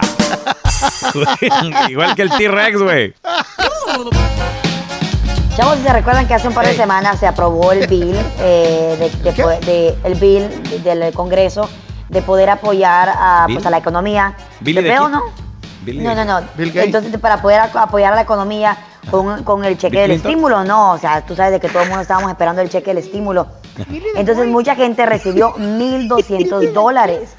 [laughs] Igual que el T-Rex, güey. Chavos, si se recuerdan que hace un par de semanas se aprobó el bill, eh, de, de de- el bill del Congreso de poder apoyar a, pues, a la economía. ¿Bill ¿Te de veo, quién? no? Bill No, no, no. Bill Gates. Entonces, para poder apoyar a la economía con, con el cheque ¿Bill del Clinton? estímulo, no. O sea, tú sabes de que todo el mundo estábamos esperando el cheque del estímulo. Entonces, mucha gente recibió [laughs] 1.200 dólares.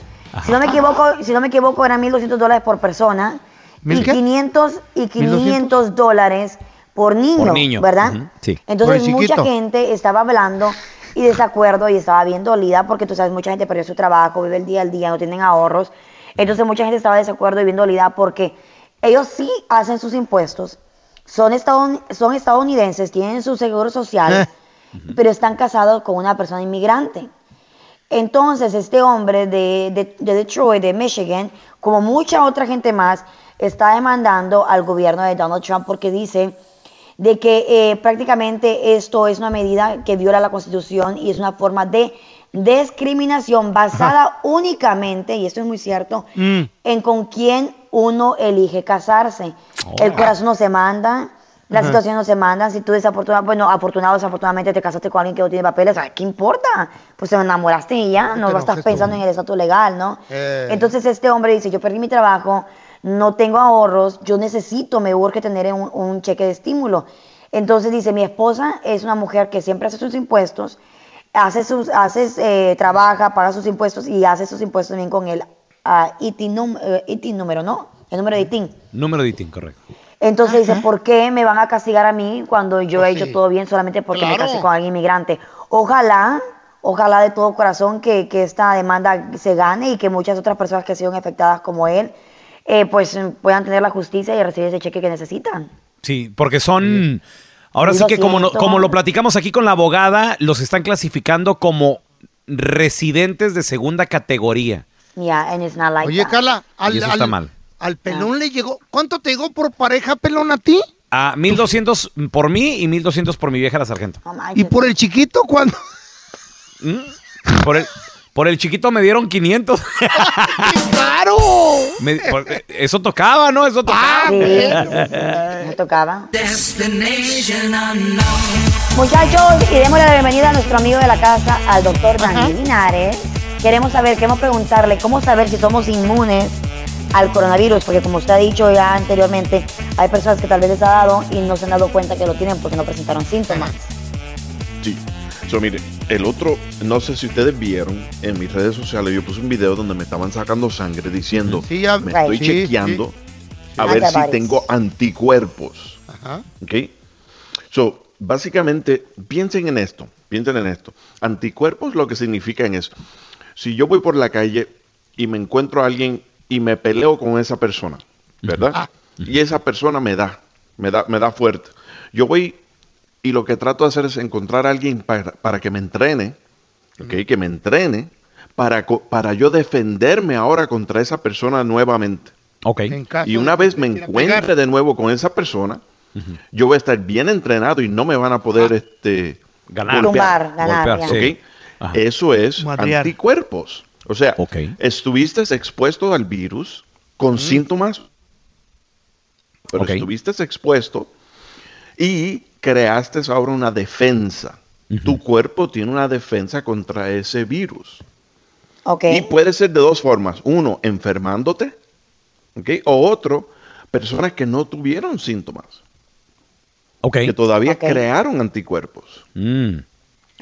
Si no me equivoco, si no me equivoco, eran 1.200 dólares por persona ¿Mil y qué? 500 y 500 dólares por niño, Por niño. ¿verdad? Sí. Entonces mucha gente estaba hablando y desacuerdo y estaba bien dolida porque tú sabes, mucha gente perdió su trabajo, vive el día al día, no tienen ahorros. Entonces mucha gente estaba desacuerdo y bien dolida porque ellos sí hacen sus impuestos, son, estadoun- son estadounidenses, tienen su seguro social, [laughs] pero están casados con una persona inmigrante. Entonces, este hombre de, de- de Detroit, de Michigan, como mucha otra gente más, está demandando al gobierno de Donald Trump porque dice de que eh, prácticamente esto es una medida que viola la Constitución y es una forma de discriminación basada únicamente, y esto es muy cierto, Mm. en con quién uno elige casarse. El corazón no se manda, la Ajá. situación no se manda. Si tú desafortunado, bueno, afortunado desafortunadamente te casaste con alguien que no tiene papeles, ¿a ¿qué importa? Pues te enamoraste y ya, no Pero estás pensando tú- en el estatus legal, ¿no? Eh. Entonces este hombre dice, yo perdí mi trabajo, no tengo ahorros, yo necesito, me urge tener un, un cheque de estímulo. Entonces dice, mi esposa es una mujer que siempre hace sus impuestos, hace sus, hace, eh, trabaja, paga sus impuestos y hace sus impuestos también con el ah, ITIN, num- eh, ITIN número, ¿no? El número de ITIN. Número de ITIN, correcto. Entonces dice, ¿por qué me van a castigar a mí cuando yo he Pues hecho sí. todo bien solamente porque me casé con alguien inmigrante? Ojalá, ojalá de todo corazón que, que esta demanda se gane y que muchas otras personas que han sido afectadas como él, eh, pues puedan tener la justicia y recibir ese cheque que necesitan. Sí, porque son... Ahora sí que como, no- 1200. como lo platicamos aquí con la abogada, los están clasificando como residentes de segunda categoría. Yeah, and it's not like Oye, that. Carla, al, Y eso está al- mal. al pelón le llegó. ¿Cuánto te llegó por pareja pelón a ti? A 1200 por mí y 1200 por mi vieja la sargento. No ¿Y por el chiquito cuándo? ¿Mm? Por el, por el chiquito me dieron 500. [laughs] ¡Claro! Me- por- eso tocaba, ¿no? Eso tocaba. Sí, me tocaba. Muchachos, y démosle la bienvenida a nuestro amigo de la casa, al doctor Daniel Linares. Queremos saber, queremos preguntarle cómo saber si somos inmunes al coronavirus, porque como usted ha dicho ya anteriormente, hay personas que tal vez les ha dado y no se han dado cuenta que lo tienen porque no presentaron síntomas. Sí. So, mire, el otro, no sé si ustedes vieron en mis redes sociales, yo puse un video donde me estaban sacando sangre diciendo, Sí, ya- me estoy Sí, chequeando a Sí. ver si tengo anticuerpos. Ajá. ¿Ok? So, básicamente, piensen en esto, piensen en esto. Anticuerpos lo que significa en eso. Si yo voy por la calle y me encuentro a alguien y me peleo con esa persona, ¿verdad? Ah. Y esa persona me da, me da, me da fuerte. Yo voy y lo que trato de hacer es encontrar a alguien para, para que me entrene, ¿ok? Que me entrene para, para yo defenderme ahora contra esa persona nuevamente. Ok. En caso Y una vez me encuentre pegar. de nuevo con esa persona, yo voy a estar bien entrenado y no me van a poder este, Ganar. Ganar, Golpear, ya. ¿ok? sí. Ajá. Eso es Madrear. anticuerpos. O sea, Ok. estuviste expuesto al virus con síntomas, pero estuviste expuesto y creaste ahora una defensa. Tu cuerpo tiene una defensa contra ese virus. Y puede ser de dos formas. Uno, enfermándote. O otro, personas que no tuvieron síntomas, que todavía crearon anticuerpos. Mm.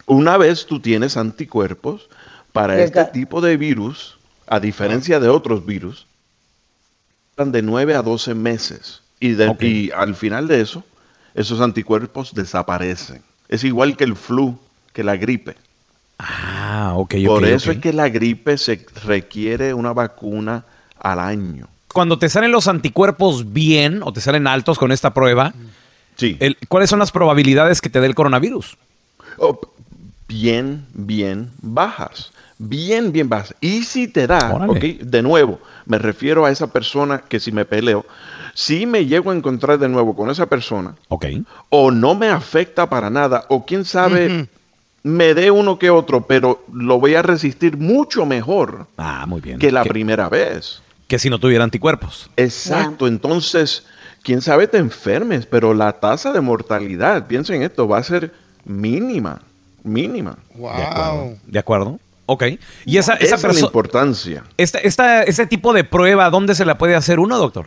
Una vez tú tienes anticuerpos para este tipo de virus, a diferencia de otros virus, duran de 9 a 12 meses. Y, de- Ok. y al final de eso, esos anticuerpos desaparecen. Es igual que el flu, que la gripe. Ah, ok, Por eso es que la gripe se requiere una vacuna al año. Cuando te salen los anticuerpos bien o te salen altos con esta prueba, Sí. el- ¿cuáles son las probabilidades que te dé el coronavirus? Oh, bien, bien bajas. Bien, bien bajas. Y si te da, de nuevo, me refiero a esa persona que si me peleo, si me llego a encontrar de nuevo con esa persona, Ok. o no me afecta para nada, o quién sabe, me dé uno que otro, pero lo voy a resistir mucho mejor Ah, muy bien. que la que, primera vez. que si no tuviera anticuerpos. Exacto, entonces quién sabe te enfermes, pero la tasa de mortalidad, piensen esto, va a ser mínima, mínima. Wow. ¿De acuerdo? Ok. Y esa, esa Esa es la importancia. esta, esta, este tipo de prueba, ¿dónde se la puede hacer uno, doctor?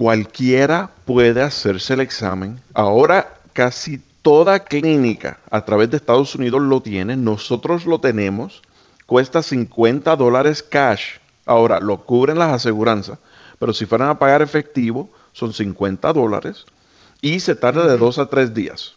Cualquiera puede hacerse el examen. Ahora casi toda clínica a través de Estados Unidos lo tiene. Nosotros lo tenemos. Cuesta 50 dólares cash. Ahora, lo cubren las aseguranzas. Pero si fueran a pagar efectivo, son 50 dólares. Y se tarda de dos a tres días.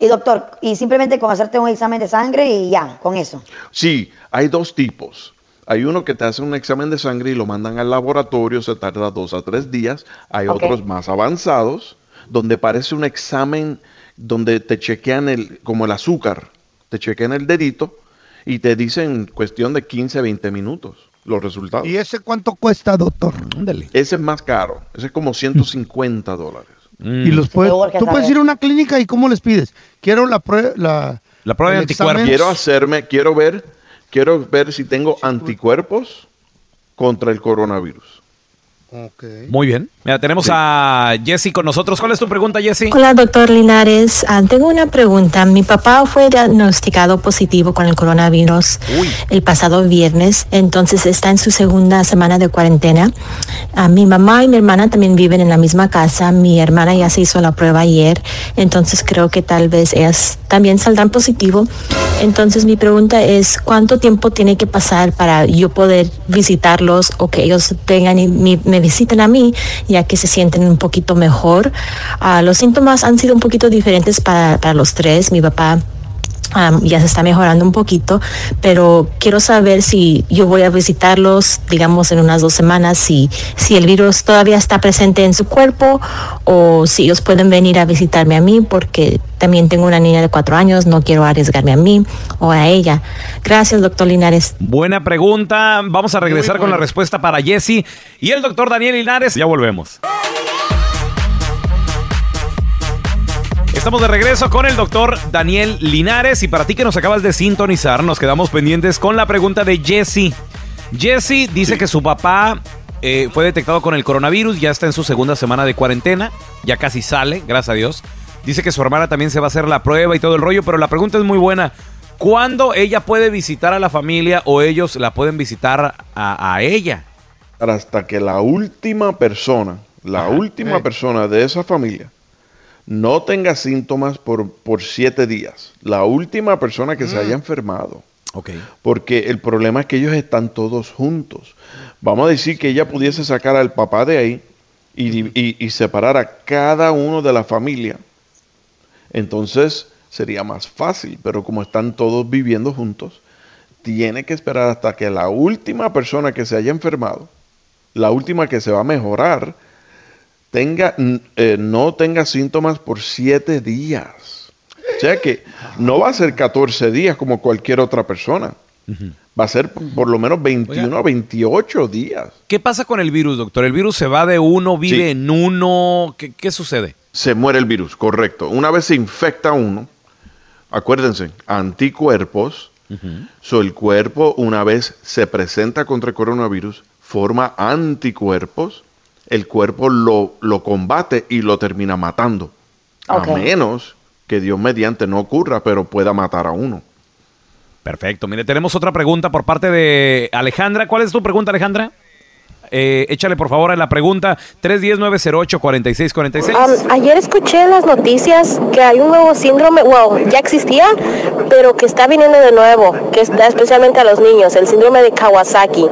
Y doctor, y simplemente con hacerte un examen de sangre y ya, con eso. Sí, hay dos tipos. Hay uno que te hace un examen de sangre y lo mandan al laboratorio, se tarda dos a tres días. Hay otros más avanzados, donde parece un examen donde te chequean el, como el azúcar, te chequean el dedito y te dicen cuestión de 15, 20 minutos los resultados. ¿Y ese cuánto cuesta, doctor? Ese es más caro, ese es como 150 dólares. Y los puedes, tú puedes ir a una clínica y ¿cómo les pides? Quiero la prueba, la, La prueba de anticuerpos. Quiero hacerme, quiero ver, quiero ver si tengo anticuerpos contra el coronavirus. Muy bien. Mira, tenemos a Jesse con nosotros. ¿Cuál es tu pregunta, Jesse? Hola, doctor Linares. Ah, tengo una pregunta. Mi papá fue diagnosticado positivo con el coronavirus el pasado viernes, entonces está en su segunda semana de cuarentena. Ah, mi mamá y mi hermana también viven en la misma casa. Mi hermana ya se hizo la prueba ayer, entonces creo que tal vez ellas también saldrán positivo. Entonces mi pregunta es, ¿cuánto tiempo tiene que pasar para yo poder visitarlos o que ellos vengan y mi- me visiten a mí, ya que se sienten un poquito mejor? Ah, los síntomas han sido un poquito diferentes para, para los tres. Mi papá am, ya se está mejorando un poquito, pero quiero saber si yo voy a visitarlos, digamos, en unas dos semanas, si, si el virus todavía está presente en su cuerpo o si ellos pueden venir a visitarme a mí, porque también tengo una niña de cuatro años, no quiero arriesgarme a mí o a ella. Gracias, doctor Linares. Buena pregunta. Vamos a regresar con la respuesta para Jesse y el doctor Daniel Linares. Ya volvemos. Estamos de regreso con el doctor Daniel Linares y para ti que nos acabas de sintonizar, nos quedamos pendientes con la pregunta de Jesse. Jesse dice que su papá eh, fue detectado con el coronavirus, ya está en su segunda semana de cuarentena, ya casi sale, gracias a Dios. Dice que su hermana también se va a hacer la prueba y todo el rollo, pero la pregunta es muy buena. ¿Cuándo ella puede visitar a la familia o ellos la pueden visitar a, a ella? Hasta que la última persona, la última persona de esa familia no tenga síntomas por, por siete días. La última persona que se haya enfermado. Porque el problema es que ellos están todos juntos. Vamos a decir que ella pudiese sacar al papá de ahí y- y separar a cada uno de la familia. Entonces sería más fácil, pero como están todos viviendo juntos, tiene que esperar hasta que la última persona que se haya enfermado, la última que se va a mejorar, tenga, eh, no tenga síntomas por siete días. O sea que no va a ser 14 días como cualquier otra persona. Va a ser por lo menos 21 a 28 días. ¿Qué pasa con el virus, doctor? ¿El virus se va de uno, vive Sí. en uno? ¿Qué, qué sucede? Se muere el virus, correcto. Una vez se infecta uno, acuérdense, anticuerpos, so el cuerpo una vez se presenta contra el coronavirus, forma anticuerpos, el cuerpo lo, lo combate y lo termina matando. A menos que Dios mediante no ocurra, pero pueda matar a uno. Perfecto. Mire, tenemos otra pregunta por parte de Alejandra. ¿Cuál es tu pregunta, Alejandra? Eh, échale por favor a la pregunta 310-908-4646. Um, ayer escuché en las noticias que hay un nuevo síndrome, bueno, ya existía, pero que está viniendo de nuevo, que está especialmente a los niños, el síndrome de Kawasaki.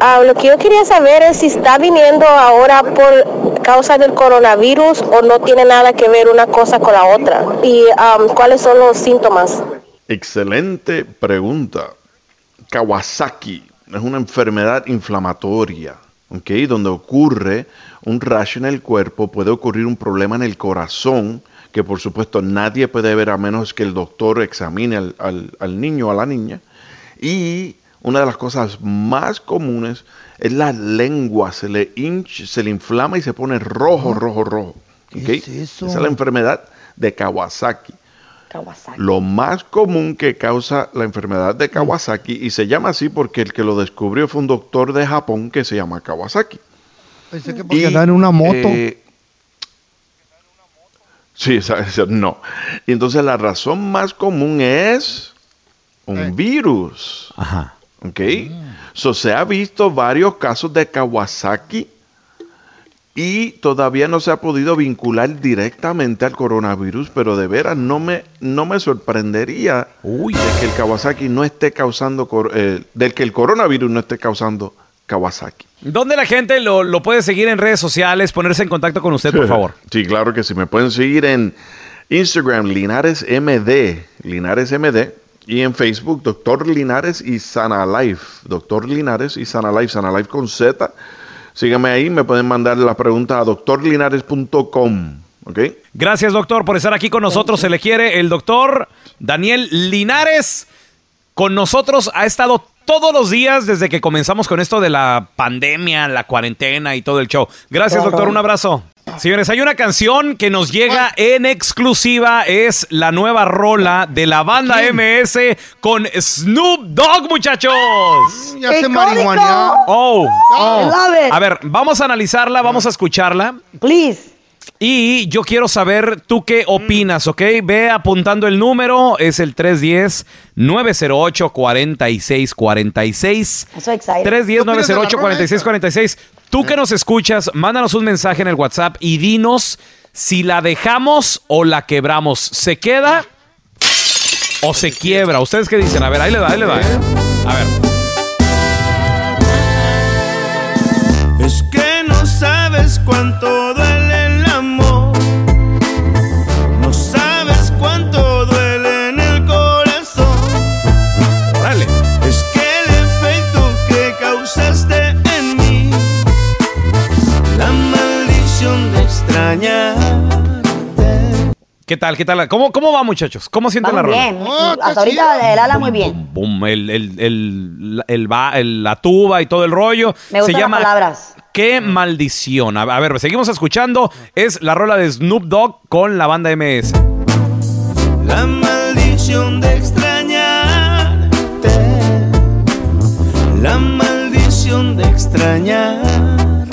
Ah, lo que yo quería saber es si está viniendo ahora por causa del coronavirus o no tiene nada que ver una cosa con la otra. Y um, cuáles son los síntomas. Excelente pregunta. Kawasaki es una enfermedad inflamatoria, ¿ok? Donde ocurre un rash en el cuerpo, puede ocurrir un problema en el corazón, que por supuesto nadie puede ver a menos que el doctor examine al, al- al niño o a la niña. Y una de las cosas más comunes es la lengua, se le, hinch- se le inflama y se pone rojo, rojo, rojo. ¿ok? eso? Esa es la enfermedad de Kawasaki. Kawasaki. Lo más común que causa la enfermedad de Kawasaki, y se llama así porque el que lo descubrió fue un doctor de Japón que se llama Kawasaki. Pensé que porque andaba en una moto. eh, Sí, no. Y entonces la razón más común es un virus. Ajá. ¿Ok? So, se ha visto varios casos de Kawasaki y todavía no se ha podido vincular directamente al coronavirus, pero de veras no me, no me sorprendería de que el Kawasaki no esté causando, eh, del que el coronavirus no esté causando Kawasaki. ¿Dónde la gente lo, lo puede seguir en redes sociales, ponerse en contacto con usted, por [laughs] favor? Sí, claro que sí. Me pueden seguir en Instagram, Linares MD, Linares MD, y en Facebook, Doctor Linares y Sana Life. Doctor Linares y Sana Life, Sana Life con Z. Síganme ahí, me pueden mandar la pregunta a doctorlinares.com. ¿Ok? Gracias, doctor, por estar aquí con nosotros. Se le quiere el doctor Daniel Linares. Con nosotros ha estado todos los días desde que comenzamos con esto de la pandemia, la cuarentena y todo el show. Gracias, doctor. Un abrazo. Señores, hay una canción que nos llega en exclusiva. Es la nueva rola de la banda MS con Snoop Dogg, muchachos. Ya se marihuaneó. Oh, oh. I love it. A ver, vamos a analizarla, vamos a escucharla. Please. Y yo quiero saber tú qué opinas, ¿ok? Ve apuntando el número, es el 310-908-4646. I'm so excited. 310-908-4646. Tú que nos escuchas, mándanos un mensaje en el WhatsApp y dinos si la dejamos o la quebramos. ¿Se queda o se quiebra? ¿Ustedes qué dicen? A ver, ahí le da, ahí le da. ¿eh? A ver. Es que no sabes cuánto duele ¿Qué tal? ¿Qué tal? ¿Cómo, cómo va, muchachos? ¿Cómo sienten la rola? bien. Hasta ahorita el ala muy bien. Boom, el, el, el, el el- la tuba y todo el rollo. Me Se gustan llama las palabras. Qué maldición. A, ver, seguimos escuchando. Es la rola de Snoop Dogg con la banda MS. La maldición de extrañarte. La maldición de extrañar.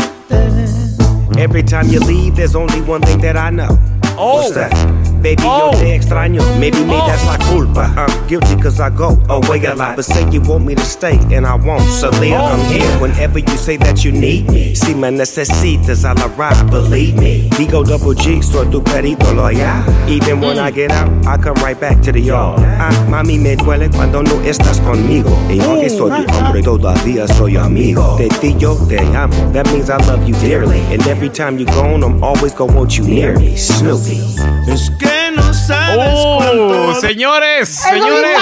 Every time you leave, there's only one thing that I know. Oh. What's that? Baby, yo te extraño. Maybe me, that's la culpa. I'm guilty cause I go away a lot. But say you want me to stay, and I won't. So Leah, I'm here whenever you say that you need me. Si me necesitas, I'll arrive, believe me. Digo double G, soy tu perito loyal. Even when I get out, I come right back to the yard. Ah, mami, me duele cuando no estás conmigo. Y aunque soy tu hombre, todavía soy amigo. De ti yo te amo. That means I love you dearly. And every time you're gone, I'm always gonna want you near me. Snoopy. Es que no sabes ¡Oh! cuánto. Señores, ¡Es señores.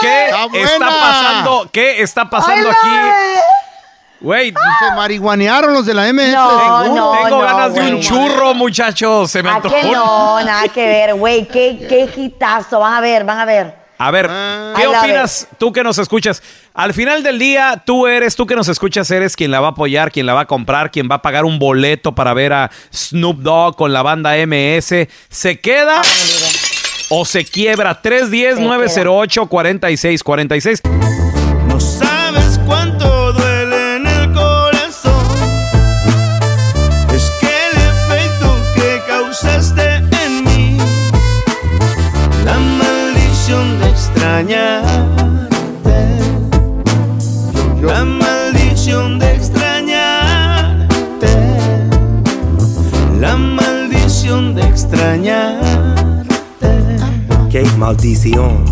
¿Qué está Está buena. pasando? ¿Qué está pasando love aquí? Güey, Se marihuanearon los de la MS. No, seguro. no, tengo no, ganas de un churro, muchachos. Se me ¿A antojó. que no? Nada que ver, güey. Qué, qué hitazo. Van a ver, van a ver. A ver, I ¿qué opinas tú que nos escuchas? Al final del día, tú eres, tú que nos escuchas, eres quien la va a apoyar, quien la va a comprar, quien va a pagar un boleto para ver a Snoop Dogg con la banda MS. ¿Se queda o se quiebra? 310-908-4646. La maldición de extrañarte. La maldición de extrañarte. Que maldición.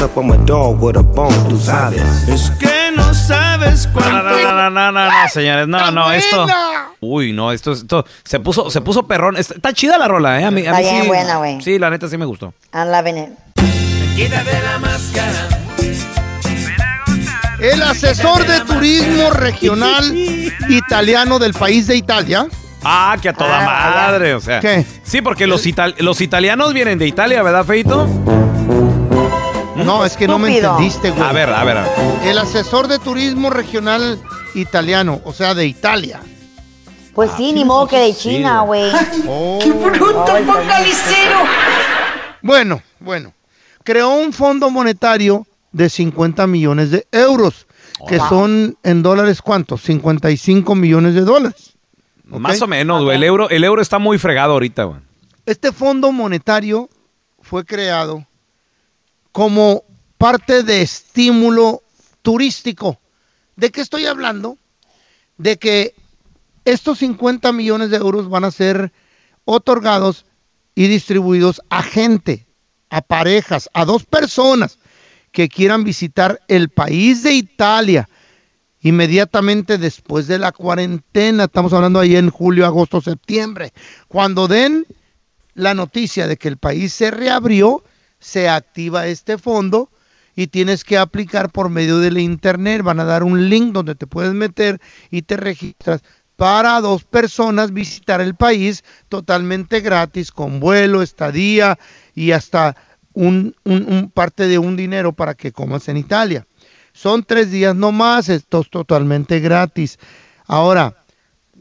up, I'm a dog with a bone, tú sabes. Es que no sabes No, cuánto. no, no, no, no, no, no, señores, no, no, esto. Uy, no, esto, esto se puso, se puso perrón. Está, está chida la rola, eh. A mí, a Está mí bien sí, buena, güey. Sí, la neta sí me gustó. I'm loving it. Quítate la máscara. El asesor de turismo regional italiano del país de Italia Ah, que a toda madre, o sea. ¿Qué? Sí, porque los, ital- los italianos vienen de Italia, ¿verdad, Feito? No, es que no me entendiste, güey. A ver, a ver. a ver. El asesor de turismo regional italiano, o sea, de Italia. Pues sí, ni modo que de China, güey. [laughs] ¡Qué bruto, focalicero! Bueno, bueno. Creó un fondo monetario de 50 millones de euros, que son en dólares, ¿cuántos? 55 millones de dólares. Más o menos, güey. El euro, el euro está muy fregado ahorita, güey. Este fondo monetario fue creado como parte de estímulo turístico. ¿De qué estoy hablando? De que estos 50 millones de euros van a ser otorgados y distribuidos a gente, a parejas, a dos personas que quieran visitar el país de Italia inmediatamente después de la cuarentena. Estamos hablando ahí en julio, agosto, septiembre. Cuando den la noticia de que el país se reabrió, se activa este fondo y tienes que aplicar por medio del internet. Van a dar un link donde te puedes meter y te registras para dos personas visitar el país totalmente gratis, con vuelo, estadía y hasta un, parte de un dinero para que comas en Italia. Son tres días nomás, esto es totalmente gratis. Ahora,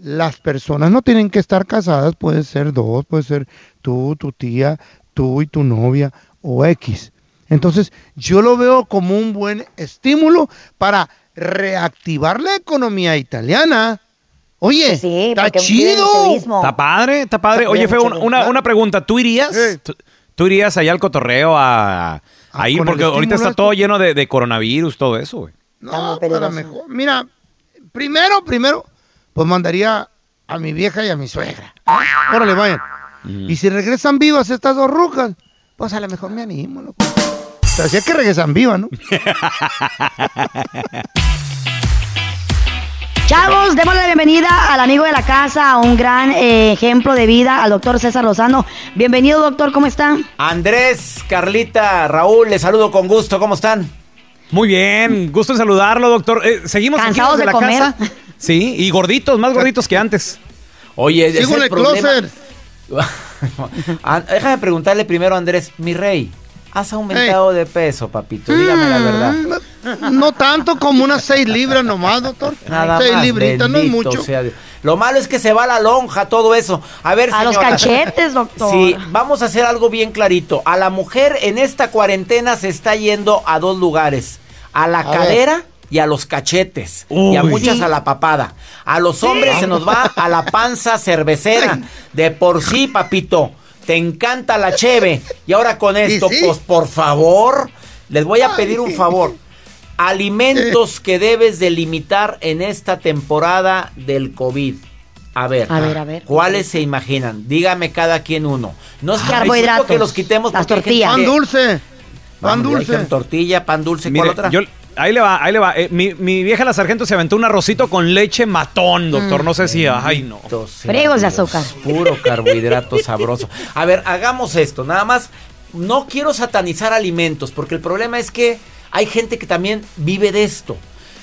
las personas no tienen que estar casadas, puede ser dos, puede ser tú, tu tía, tú y tu novia o X. Entonces, yo lo veo como un buen estímulo para reactivar la economía italiana. Oye, está chido. Está padre, está padre. Oye, Feo, una, una- una pregunta. ¿Tú irías? ¿Tú, tú irías allá al cotorreo a, a ir? con el Porque ahorita está todo lleno de, de coronavirus, todo eso, güey. No, para mejor. Mira, primero, primero, pues mandaría a mi vieja y a mi suegra. Órale, vayan. Y si regresan vivas estas dos rucas, pues a lo mejor me animo, loco. Pero si es que regresan vivas, ¿no? Chavos, démosle la bienvenida al amigo de la casa, a un gran eh, ejemplo de vida, al doctor César Lozano. Bienvenido, doctor, ¿cómo está? Andrés, Carlita, Raúl, les saludo con gusto, ¿cómo están? Muy bien, gusto en saludarlo, doctor. Eh, Seguimos ¿Cansados desde de la comer? casa. Sí, y gorditos, más gorditos que antes. Oye, Sigo es en el el problema. [laughs] Ah, Déjame preguntarle primero a Andrés, mi rey, ¿has aumentado de peso, papito? Dígame la verdad. Mm, No tanto como unas seis libras nomás, doctor. Nada seis más, libritas, no es mucho. sea Dios. Lo malo es que se va a la lonja, todo eso. A ver, A los cachetes, doctor. Sí, vamos a hacer algo bien clarito. A la mujer en esta cuarentena se está yendo a dos lugares. A la A cadera y a los cachetes. Y a muchas a la papada. A los hombres se nos va a la panza cervecera. De por sí, papito. Te encanta la cheve. Y ahora con esto, sí. pues por favor, les voy a pedir un favor. Alimentos que debes de limitar en esta temporada del COVID. A ver, A ver, a ver. ¿cuáles se imaginan? Dígame cada quien uno. No es que Carbohidratos. que los quitemos Las porque hay gente tortillas. Pan dulce. Pan dulce. tortilla, pan dulce, ¿cuál Mire, otra? yo, ahí le va, ahí le va. Eh, mi, mi vieja la sargento se aventó un arrocito con leche matón, doctor. No sé si, ay, no. Fregos de azúcar. Puro carbohidrato sabroso. A ver, hagamos esto. Nada más, no quiero satanizar alimentos, porque el problema es que hay gente que también vive de esto.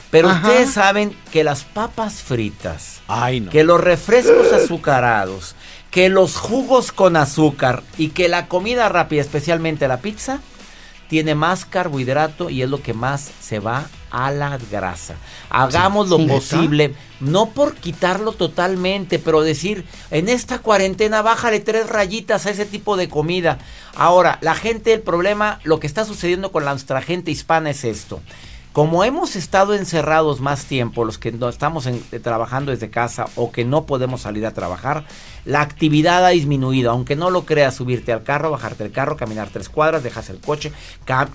Pero Ajá. ustedes saben que las papas fritas, Ay, no. que los refrescos azucarados, que los jugos con azúcar y que la comida rápida, especialmente la pizza, tiene más carbohidrato y es lo que más se va a la grasa. Hagamos lo Sí. posible, no por quitarlo totalmente, pero decir, en esta cuarentena bájale tres rayitas a ese tipo de comida. Ahora, la gente, el problema, lo que está sucediendo con nuestra gente hispana es esto. Como hemos estado encerrados más tiempo, los que no estamos en- eh, trabajando desde casa o que no podemos salir a trabajar, la actividad ha disminuido. Aunque no lo creas, subirte al carro, bajarte del carro, caminar tres cuadras, dejas el coche,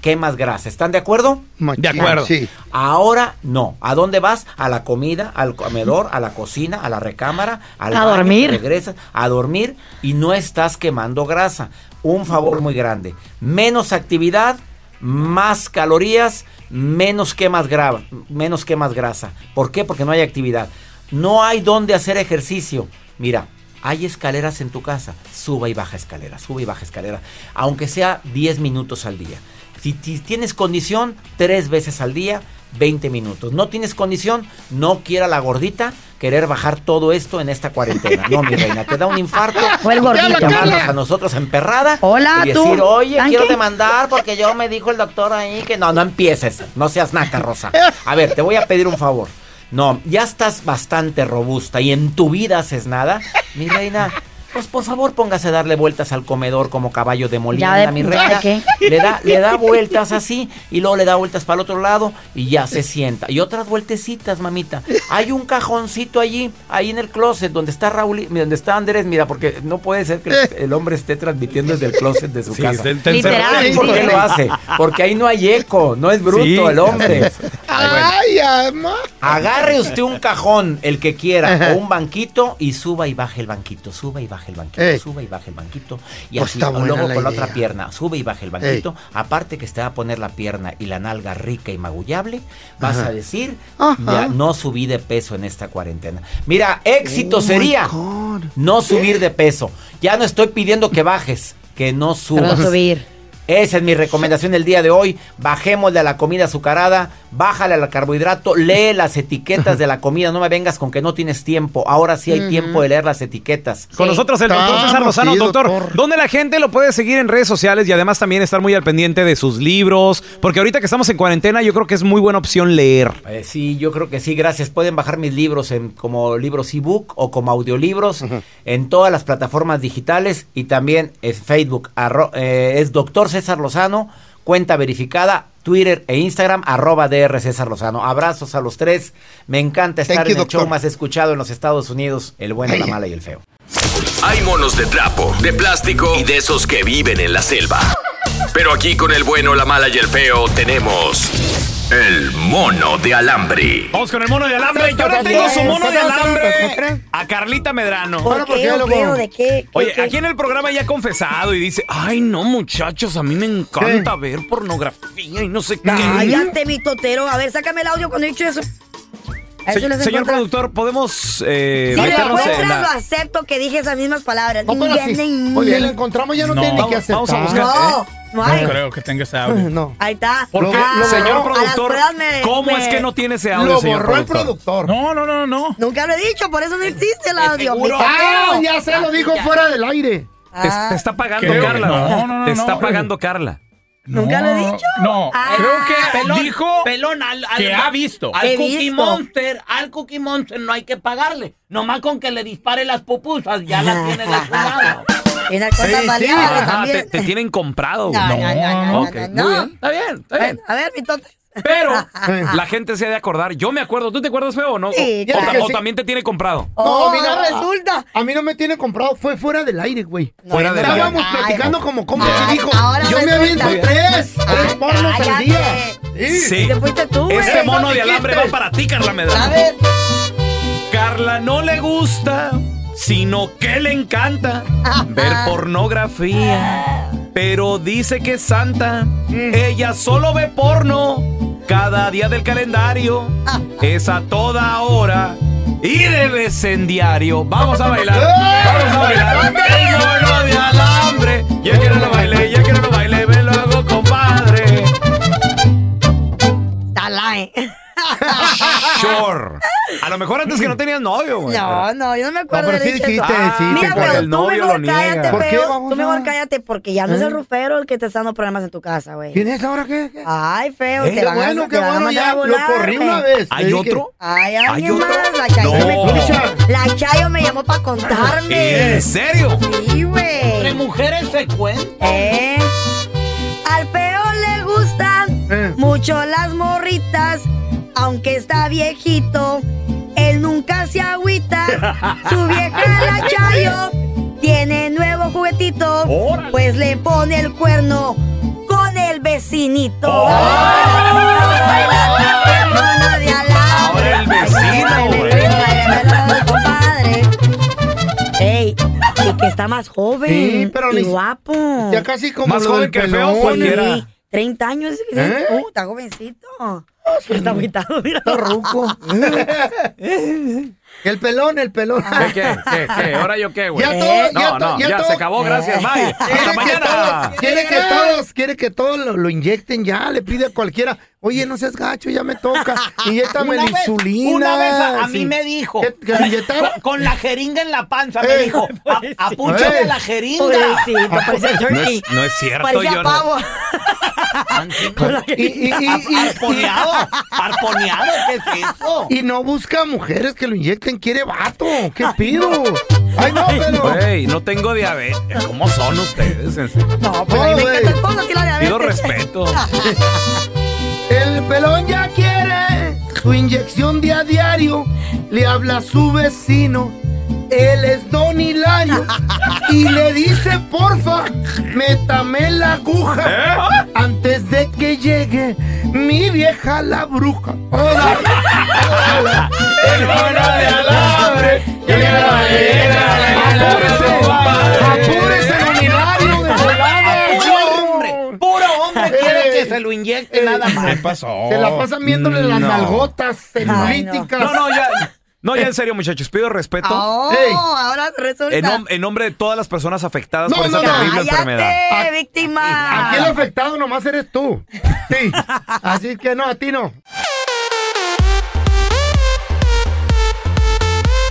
quemas grasa. ¿Están de acuerdo? De acuerdo. Sí. Ahora no. ¿A dónde vas? A la comida, al comedor, a la cocina, a la recámara, al A baño, dormir. regresas a dormir y no estás quemando grasa. Un favor muy grande. Menos actividad, más calorías, menos quemas grava, menos quemas grasa. ¿Por qué? Porque no hay actividad. No hay dónde hacer ejercicio. Mira, hay escaleras en tu casa. Suba y baja escalera, sube y baja escalera. Aunque sea 10 minutos al día. Si, si tienes condición, tres veces al día, 20 minutos. No tienes condición, no quiera la gordita querer bajar todo esto en esta cuarentena. No, mi reina, te da un infarto. O el gordito. y llamarnos a nosotros emperrada. Hola, y tú. decir, oye, ¿Tan quiero demandar porque yo me dijo el doctor ahí que no, no empieces. No seas naca, Rosa. A ver, te voy a pedir un favor. No, ya estás bastante robusta y en tu vida haces nada. Mi reina, pues por favor póngase a darle vueltas al comedor como caballo de molina, de- mi ¿ya reina. Le da, le da vueltas así y luego le da vueltas para el otro lado y ya se sienta. Y otras vueltecitas, mamita. Hay un cajoncito allí, ahí en el closet donde está Raúl, donde está Andrés, mira, porque no puede ser que el, hombre esté transmitiendo desde el closet de su Sí, casa. ¿Saben ¿Por qué lo hace? Porque ahí no hay eco, no es bruto Sí, el hombre. Así Ay, ama. Agarre usted un cajón, el que quiera, o un banquito y suba y baje el banquito, suba y baje el banquito, Ey. suba y baje el banquito y Pues así, está o buena luego la con la otra pierna, sube y baje el banquito. Aparte que te va a poner la pierna y la nalga rica y magullable, vas Ajá. a decir, ya no subí de peso en esta cuarentena. Mira, éxito Oh, sería no subir de peso. Ya no estoy pidiendo que bajes, que no subas. no subir. Esa es mi recomendación del día de hoy. Bajémosle a la comida azucarada, bájale al carbohidrato, lee las etiquetas de la comida. No me vengas con que no tienes tiempo. Ahora sí hay tiempo de leer las etiquetas. Con nosotros el doctor César Lozano. sí, doctor, doctor. ¿dónde la gente lo puede seguir en redes sociales y además también estar muy al pendiente de sus libros? Porque ahorita que estamos en cuarentena, yo creo que es muy buena opción leer. Eh, sí, yo creo que sí, gracias. Pueden bajar mis libros en, como libros ebook o como audiolibros en todas las plataformas digitales y también es Facebook. arro- eh, es Doctor César Lozano, cuenta verificada, Twitter e Instagram, arroba DR César Lozano. Abrazos a los tres. Me encanta estar Thank you, en el show doctor. más escuchado en los Estados Unidos, el bueno, la mala y el feo. Hay monos de trapo, de plástico y de esos que viven en la selva. Pero aquí con el bueno, la mala y el feo tenemos el mono de alambre. Vamos con el mono de alambre. Yo le tengo su mono de alambre a Carlita Medrano. ¿Por qué, o qué, qué? ¿Qué, Oye, aquí en el programa ya ha confesado y dice, ay no muchachos, a mí me encanta ver pornografía y no sé qué. Cállate, mi totero. A ver, sácame el audio cuando he dicho eso. Se- señor productor, podemos eh, Si lo meternos en encuentras, lo la... acepto que dije esas mismas palabras. No, pero si, Muy si lo encontramos ya no, tiene ni que aceptar. vamos a buscar, No, no hay. creo que tenga ese audio. No. Ahí está. ¿Por qué, Ah, señor productor? me- ¿Cómo me- es que no tiene ese audio, Lo señor borró el productor? productor. No, no, no, no. Nunca lo he dicho, por eso no existe el audio. ¿Seguro? totero. Ah, ya se lo dijo fuera del aire. Te, te está pagando Creo Carla. no, no, no, te no, está no. pagando Carla. ¿Nunca lo he dicho? No, Ah, creo que Pelón, dijo pelón, al, al- que ha visto. Al Cookie visto. Monster, al Cookie Monster no hay que pagarle. Nomás con que le dispare las pupusas, ya las [laughs] tiene de su lado. Tiene cosas Ajá, te, también. te tienen comprado. No, güey. no, no, no, no, muy no. bien. Está bien, está bien. A ver, mi tote. Pero [laughs] la gente se ha de acordar. Yo me acuerdo. ¿Tú te acuerdas, feo o no? Sí, o, yo o- que o sí. también te tiene comprado. Oh, mira, a- resulta. A, mí no me tiene comprado, fue fuera del aire, güey. Fuera del aire. Estábamos Ay, platicando como ay, y dijo, ahora yo me resulta. aviento tres, tres pornos al cállate. día. Sí. Te fuiste tú, güey. Este mono de alambre va para ti, Carla A Medrano. ver. Carla no le gusta, sino que le encanta [laughs] ver pornografía. Pero dice que es santa. Ella solo ve porno cada día del calendario. Es a toda hora. Y de vez en diario. Vamos a bailar. Vamos a bailar. El mono de alambre. Ya quiero lo baile, ya quiero lo baile. Me lo hago, compadre. Está lying. Sure. A lo mejor antes que no tenías novio, güey. No, no, yo no me acuerdo No, pero de sí dijiste, eso. sí, Mira, te pero acuerdas. tú El novio mejor lo niega. cállate, ¿Por qué, feo. babosa? Tú mejor cállate porque ya no es ¿Eh? el rufero el que te está dando problemas en tu casa, güey. ¿Quién es ahora qué? qué? Ay, feo, ¿Eh? te Qué van a bueno, te qué van a bueno, mandar ya a lo volar, corrí güey. una vez. ¿Hay Le dije, otro? Ay, alguien otro? más. La Chayo, No. me, la Chayo me llamó para contarme. ¿En serio? Sí, güey. Entre mujeres se cuenta. ¿Eh? Al feo le gustan Eh. mucho las morritas, aunque está viejito, él nunca se agüita. [laughs] Su vieja la Chayo tiene nuevo juguetito, Órale. pues le pone el cuerno con el vecinito. Alambre. [laughs] Ahora el vecino. Ey, y que está más joven Sí, pero y guapo. Ya casi como Más lo joven del que el feo, cualquiera. Sí, 30 años. ¿Eh? Uh, está jovencito. Está agüitado, mira. Está ruco. [laughs] El pelón, el pelón. ¿Qué, qué, qué, qué? ¿Ahora yo qué, güey? Ya todo, no, ya no, todo, ya, todo. se acabó, gracias, bye. Hasta Quiere que mañana. todos, quiere que todos, quiere que todos lo, lo inyecten ya, le pide a cualquiera, oye, no seas gacho, ya me toca, [laughs] inyectame la insulina. Una vez a, a Sí. mí me dijo. ¿Que, que lo inyectara? Con, con la jeringa en la panza, me Ey. dijo. "A- Apúchame la jeringa. Pobrecito, parecía No es, no es cierto, Parecía yo pavo. [laughs] Y, y, y, y- Arponeado, arponeado, ¿qué es eso? y no busca mujeres que lo inyecten, quiere vato, ¿qué pido? Ay, no, pero... Güey, no tengo diabetes. ¿Cómo son ustedes? No, pero mí me encanta que la diabetes. Pido respeto. El pelón ya quiere su inyección de a diario. Le habla a su vecino. Él es Don Hilario. Y le dice, porfa, métame la aguja. Antes de que llegue mi vieja la bruja. Hola, hola, de alambre. Se lo inyecte nada más. ¿Qué pasó? Se la pasan viéndole las No. nalgotas celulíticas. No, no, ya. No, ya en serio, muchachos, pido respeto. Oh, ahora resulta. En, nom- en nombre de todas las personas afectadas No, por esa no, no. terrible enfermedad. ¡Cállate, [laughs] víctima! Aquí el afectado nomás eres tú. Sí. Así que no, a ti no.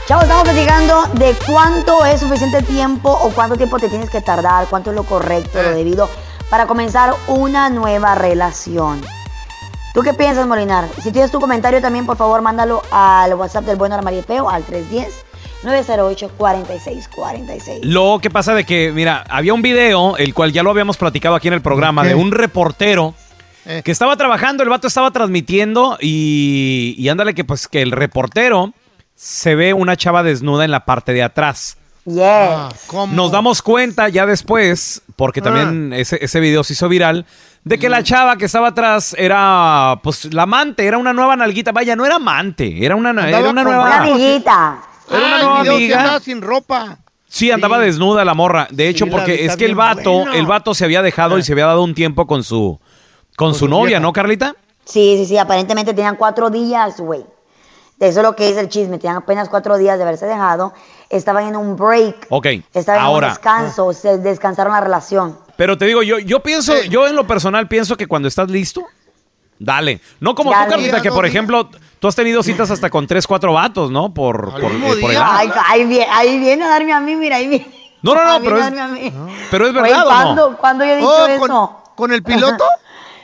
Chavos, estamos platicando de cuánto es suficiente tiempo o cuánto tiempo te tienes que tardar, cuánto es lo correcto, lo debido para comenzar una nueva relación. ¿Tú qué piensas, Molinar? Si tienes tu comentario también, por favor, mándalo al WhatsApp del bueno Armarieteo al 310-908-4646. Lo que pasa de que, mira, había un video, el cual ya lo habíamos platicado aquí en el programa, de un reportero Eh. que estaba trabajando, el vato estaba transmitiendo y, y ándale que pues que el reportero se ve una chava desnuda en la parte de atrás. Yes. Ah, ¿cómo? Nos damos cuenta ya después, porque también ese, ese video se hizo viral, de que la chava que estaba atrás era, pues, la amante, era una nueva nalguita. Vaya, no era amante, era una, era una nueva... Una amiguita. Era una Ah, nueva amiga. andaba sin ropa. Sí, andaba desnuda la morra. De hecho, porque es que el vato, bueno. el vato se había dejado y se había dado un tiempo con su, con, su, su novia, vieja. ¿no, Carlita? Sí, sí, sí, aparentemente tenían cuatro días, güey. Eso es lo que dice el chisme, tenían apenas cuatro días de haberse dejado. Estaban en un break. Ok, Estaban en un ahora, descanso, se descansaron la relación. pero te digo, yo, yo pienso, yo en lo personal pienso que cuando estás listo, dale. No como Dale. tú, Carlita, que por días. ejemplo, tú has tenido citas hasta con tres, cuatro vatos, ¿no? Por, por, eh, el. Ay, ahí, viene, ahí viene a darme a mí, mira, ahí viene. No, no, no, Ahí pero es- darme a mí. Pero es verdad, ¿o no? ¿cuándo, ¿Cuándo yo he dicho Oh, eso? ¿con, con el piloto? [laughs]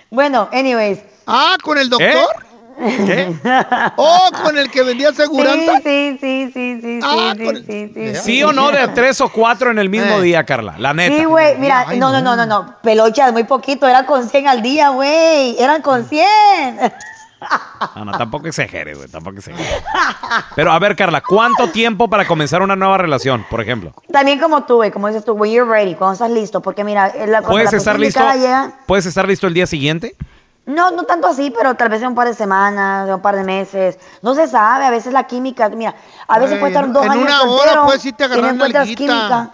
Bueno, anyways. Ah, ¿con el doctor? ¿Qué? [laughs] Oh, ¿con el que vendía aseguranza? Sí, sí, sí, sí, sí, Ah, sí, sí, sí, sí, ¿Sí o no de tres o cuatro en el mismo Eh. día, Carla? La neta. Sí, güey, mira, Ay, no, no, no, no, no, pelochas, muy poquito, eran con 100 al día, güey, eran con 100. No, no, tampoco exagere, güey, tampoco exagere. Pero a ver, Carla, ¿cuánto tiempo para comenzar una nueva relación, por ejemplo? También como tú, güey, como dices tú, when you're ready, cuando estás listo, porque mira, la, ¿Puedes la estar listo? llega, ¿Puedes estar listo el día siguiente? No, no tanto así, pero tal vez en un par de semanas, en un par de meses, no se sabe, a veces la química, mira, a veces puede estar en- dos en años una hora puedes irte a no nalguita. química.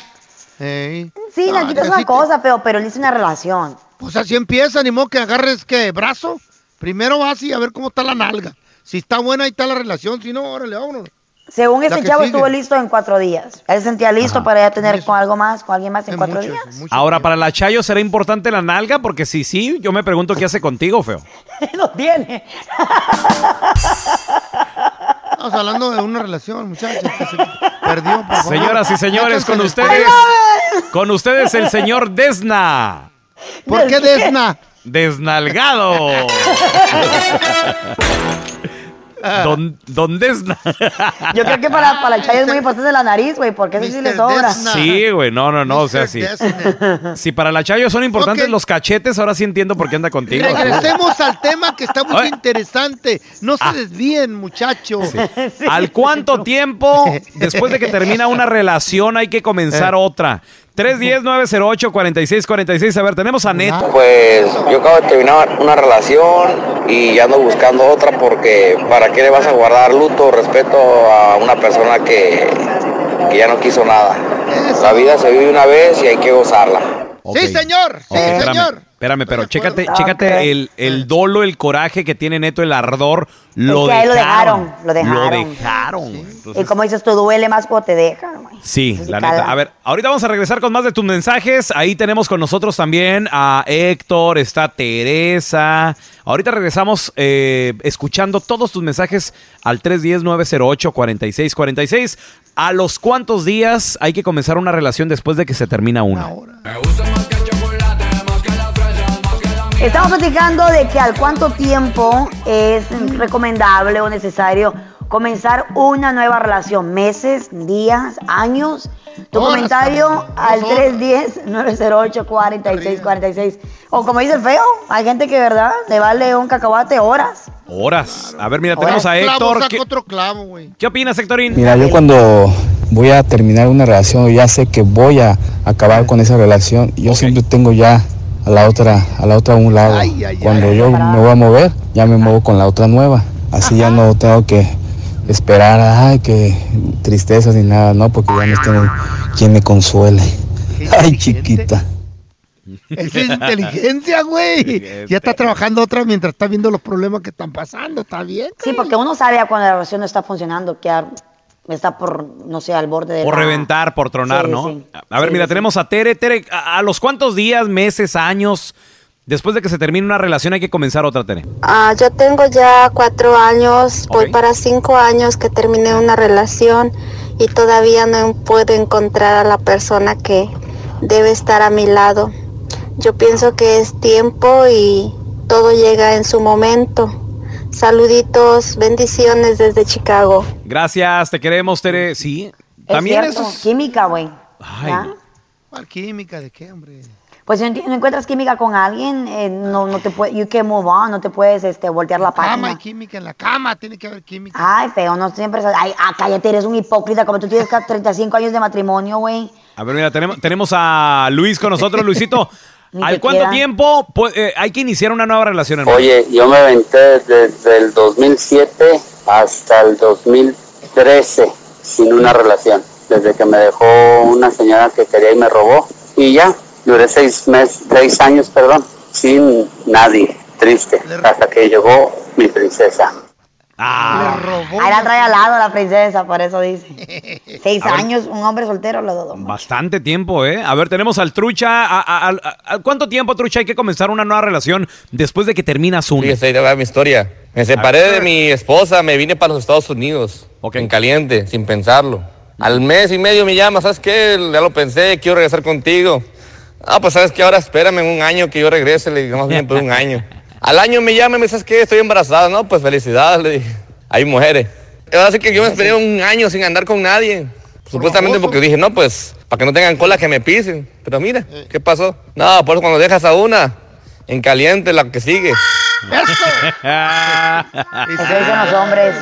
Ey. Sí, la Ah, química es una así te- cosa, pero, pero es una relación. Pues así empieza, ni modo que agarres que brazo. Primero vas y a ver cómo está la nalga. Si está buena, ahí está la relación. Si no, órale, vámonos. Según ese chavo sigue. estuvo listo en cuatro días. Él se sentía listo Ajá. para ya tener con algo más, con alguien más en Es cuatro mucho, días. Ahora, tiempo. para la Chayo, ¿será importante la nalga? Porque si sí, yo me pregunto qué hace contigo, feo. [laughs] Lo tiene. Estamos hablando de una relación, muchachos. que se perdió, por favor. Señoras y señores, con ustedes, con ustedes el señor Desna. ¿Por qué Desna? Desnalgado. [laughs] [laughs] Don, don Desna. Yo creo que para, para el Chayo es muy importante la nariz, güey, porque eso sí le Mr. sobra. Desna. Sí, güey, no, no, no, o sea, sí. Si para la Chayo son importantes Ok. los cachetes, ahora sí entiendo por qué anda contigo. Regresemos al tema que está muy Ay. interesante. No se Ah. desvíen, muchachos. ¿Al cuánto tiempo después de que termina una relación hay que comenzar otra? 310-908-4646. A ver, tenemos a Neto. Pues yo acabo de terminar una relación y ya ando buscando otra porque ¿para qué le vas a guardar luto respeto a una persona que, que ya no quiso nada? La vida se vive una vez y hay que gozarla. Sí, señor. Sí, espérame, señor. Espérame, pero chécate, chécate el, el dolo, el coraje que tiene Neto, el ardor. Lo es que a él lo dejaron. lo dejaron. Lo dejaron. Entonces, Y como dices tú, duele más cuando te dejan. güey. Sí, la cala. neta. A ver, ahorita vamos a regresar con más de tus mensajes. Ahí tenemos con nosotros también a Héctor, está Teresa. Ahorita regresamos eh, escuchando todos tus mensajes al 310-908-4646. ¿A los cuántos días hay que comenzar una relación después de que se termina una? Estamos platicando de que al cuánto tiempo es recomendable o necesario comenzar una nueva relación. ¿Meses, días, años? Tu Horas, comentario al dos horas. 310-908-4646. O como dice el feo, hay gente que, ¿verdad? Le vale un cacahuate horas. Horas. A ver, mira, tenemos a Clavo Héctor. saca ¿Qué, otro clavo, güey. qué opinas, Héctorín? Mira, yo cuando voy a terminar una relación, ya sé que voy a acabar con esa relación, yo siempre tengo ya a la otra, a la otra a un lado. cuando yo me voy a mover, ya me muevo con la otra nueva. Así ya no tengo que esperar, ay, que tristezas ni nada, no, porque ya no tengo quien me consuele. Ay, chiquita. Esa es inteligencia, güey. Ya está trabajando otra mientras está viendo los problemas que están pasando. Está bien. Sí, porque uno sabe a cuando la relación no está funcionando, que está por, no sé, al borde de Por la- reventar, por tronar, Sí, ¿no? sí. A ver, Sí, mira, sí. tenemos a Tere. Tere, ¿a, a los cuántos días, meses, años, después de que se termine una relación hay que comenzar otra, Tere? Ah, yo tengo ya cuatro años, voy para cinco años que terminé una relación y todavía no puedo encontrar a la persona que debe estar a mi lado. Yo pienso que es tiempo y todo llega en su momento. Saluditos, bendiciones desde Chicago. Gracias, te queremos, Tere. Sí, Es también cierto, es- química, güey. Ay, ¿Ya? ¿Cuál química? ¿De qué, hombre? Pues si no encuentras química con alguien, eh, no, no te puedes, you can move on, no te puedes este, voltear la Cama, hay página. química en la cama. Tiene que haber química. Ay, feo, no siempre Ay, ah, cállate, eres un hipócrita, como tú tienes ca- 35 años de matrimonio, güey. A ver, mira, tenemos, tenemos a Luis con nosotros. Luisito, [laughs] ¿al cuánto queda. tiempo pu- eh, hay que iniciar una nueva relación, hermano? Oye, yo me aventé desde el 2007 hasta el 2013 sin una relación. Desde que me dejó una señora que quería y me robó. Y ya, duré seis meses, seis años, perdón, sin nadie, triste, hasta que llegó mi princesa. Ah, Ahí la trae al lado la princesa, por eso dice. [laughs] Seis A ver. años, un hombre soltero, lo dudo. Bastante tiempo, ¿eh? A ver, tenemos al Trucha. ¿A, a- a- a- cuánto tiempo, Trucha, hay que comenzar una nueva relación después de que terminas una? Fíjese, ahí te va mi historia. Me separé de mi esposa, me vine para los Estados Unidos. En caliente, sin pensarlo. Al mes y medio me llama, ¿sabes qué? Ya lo pensé, quiero regresar contigo. Ah, pues sabes que ahora espérame un año que yo regrese, le digo, más bien por un año. [laughs] Al año me llama y me dice, ¿sabes qué? Estoy embarazada, ¿no? Pues felicidades, le dije. Hay mujeres. Ahora sí que yo me esperé un año sin andar con nadie. Supuestamente porque dije, no, pues, para que no tengan cola que me pisen. Pero mira, ¿qué pasó? No, por eso cuando dejas a una, en caliente, la que sigue. [laughs] Eso [laughs] dicen los hombres.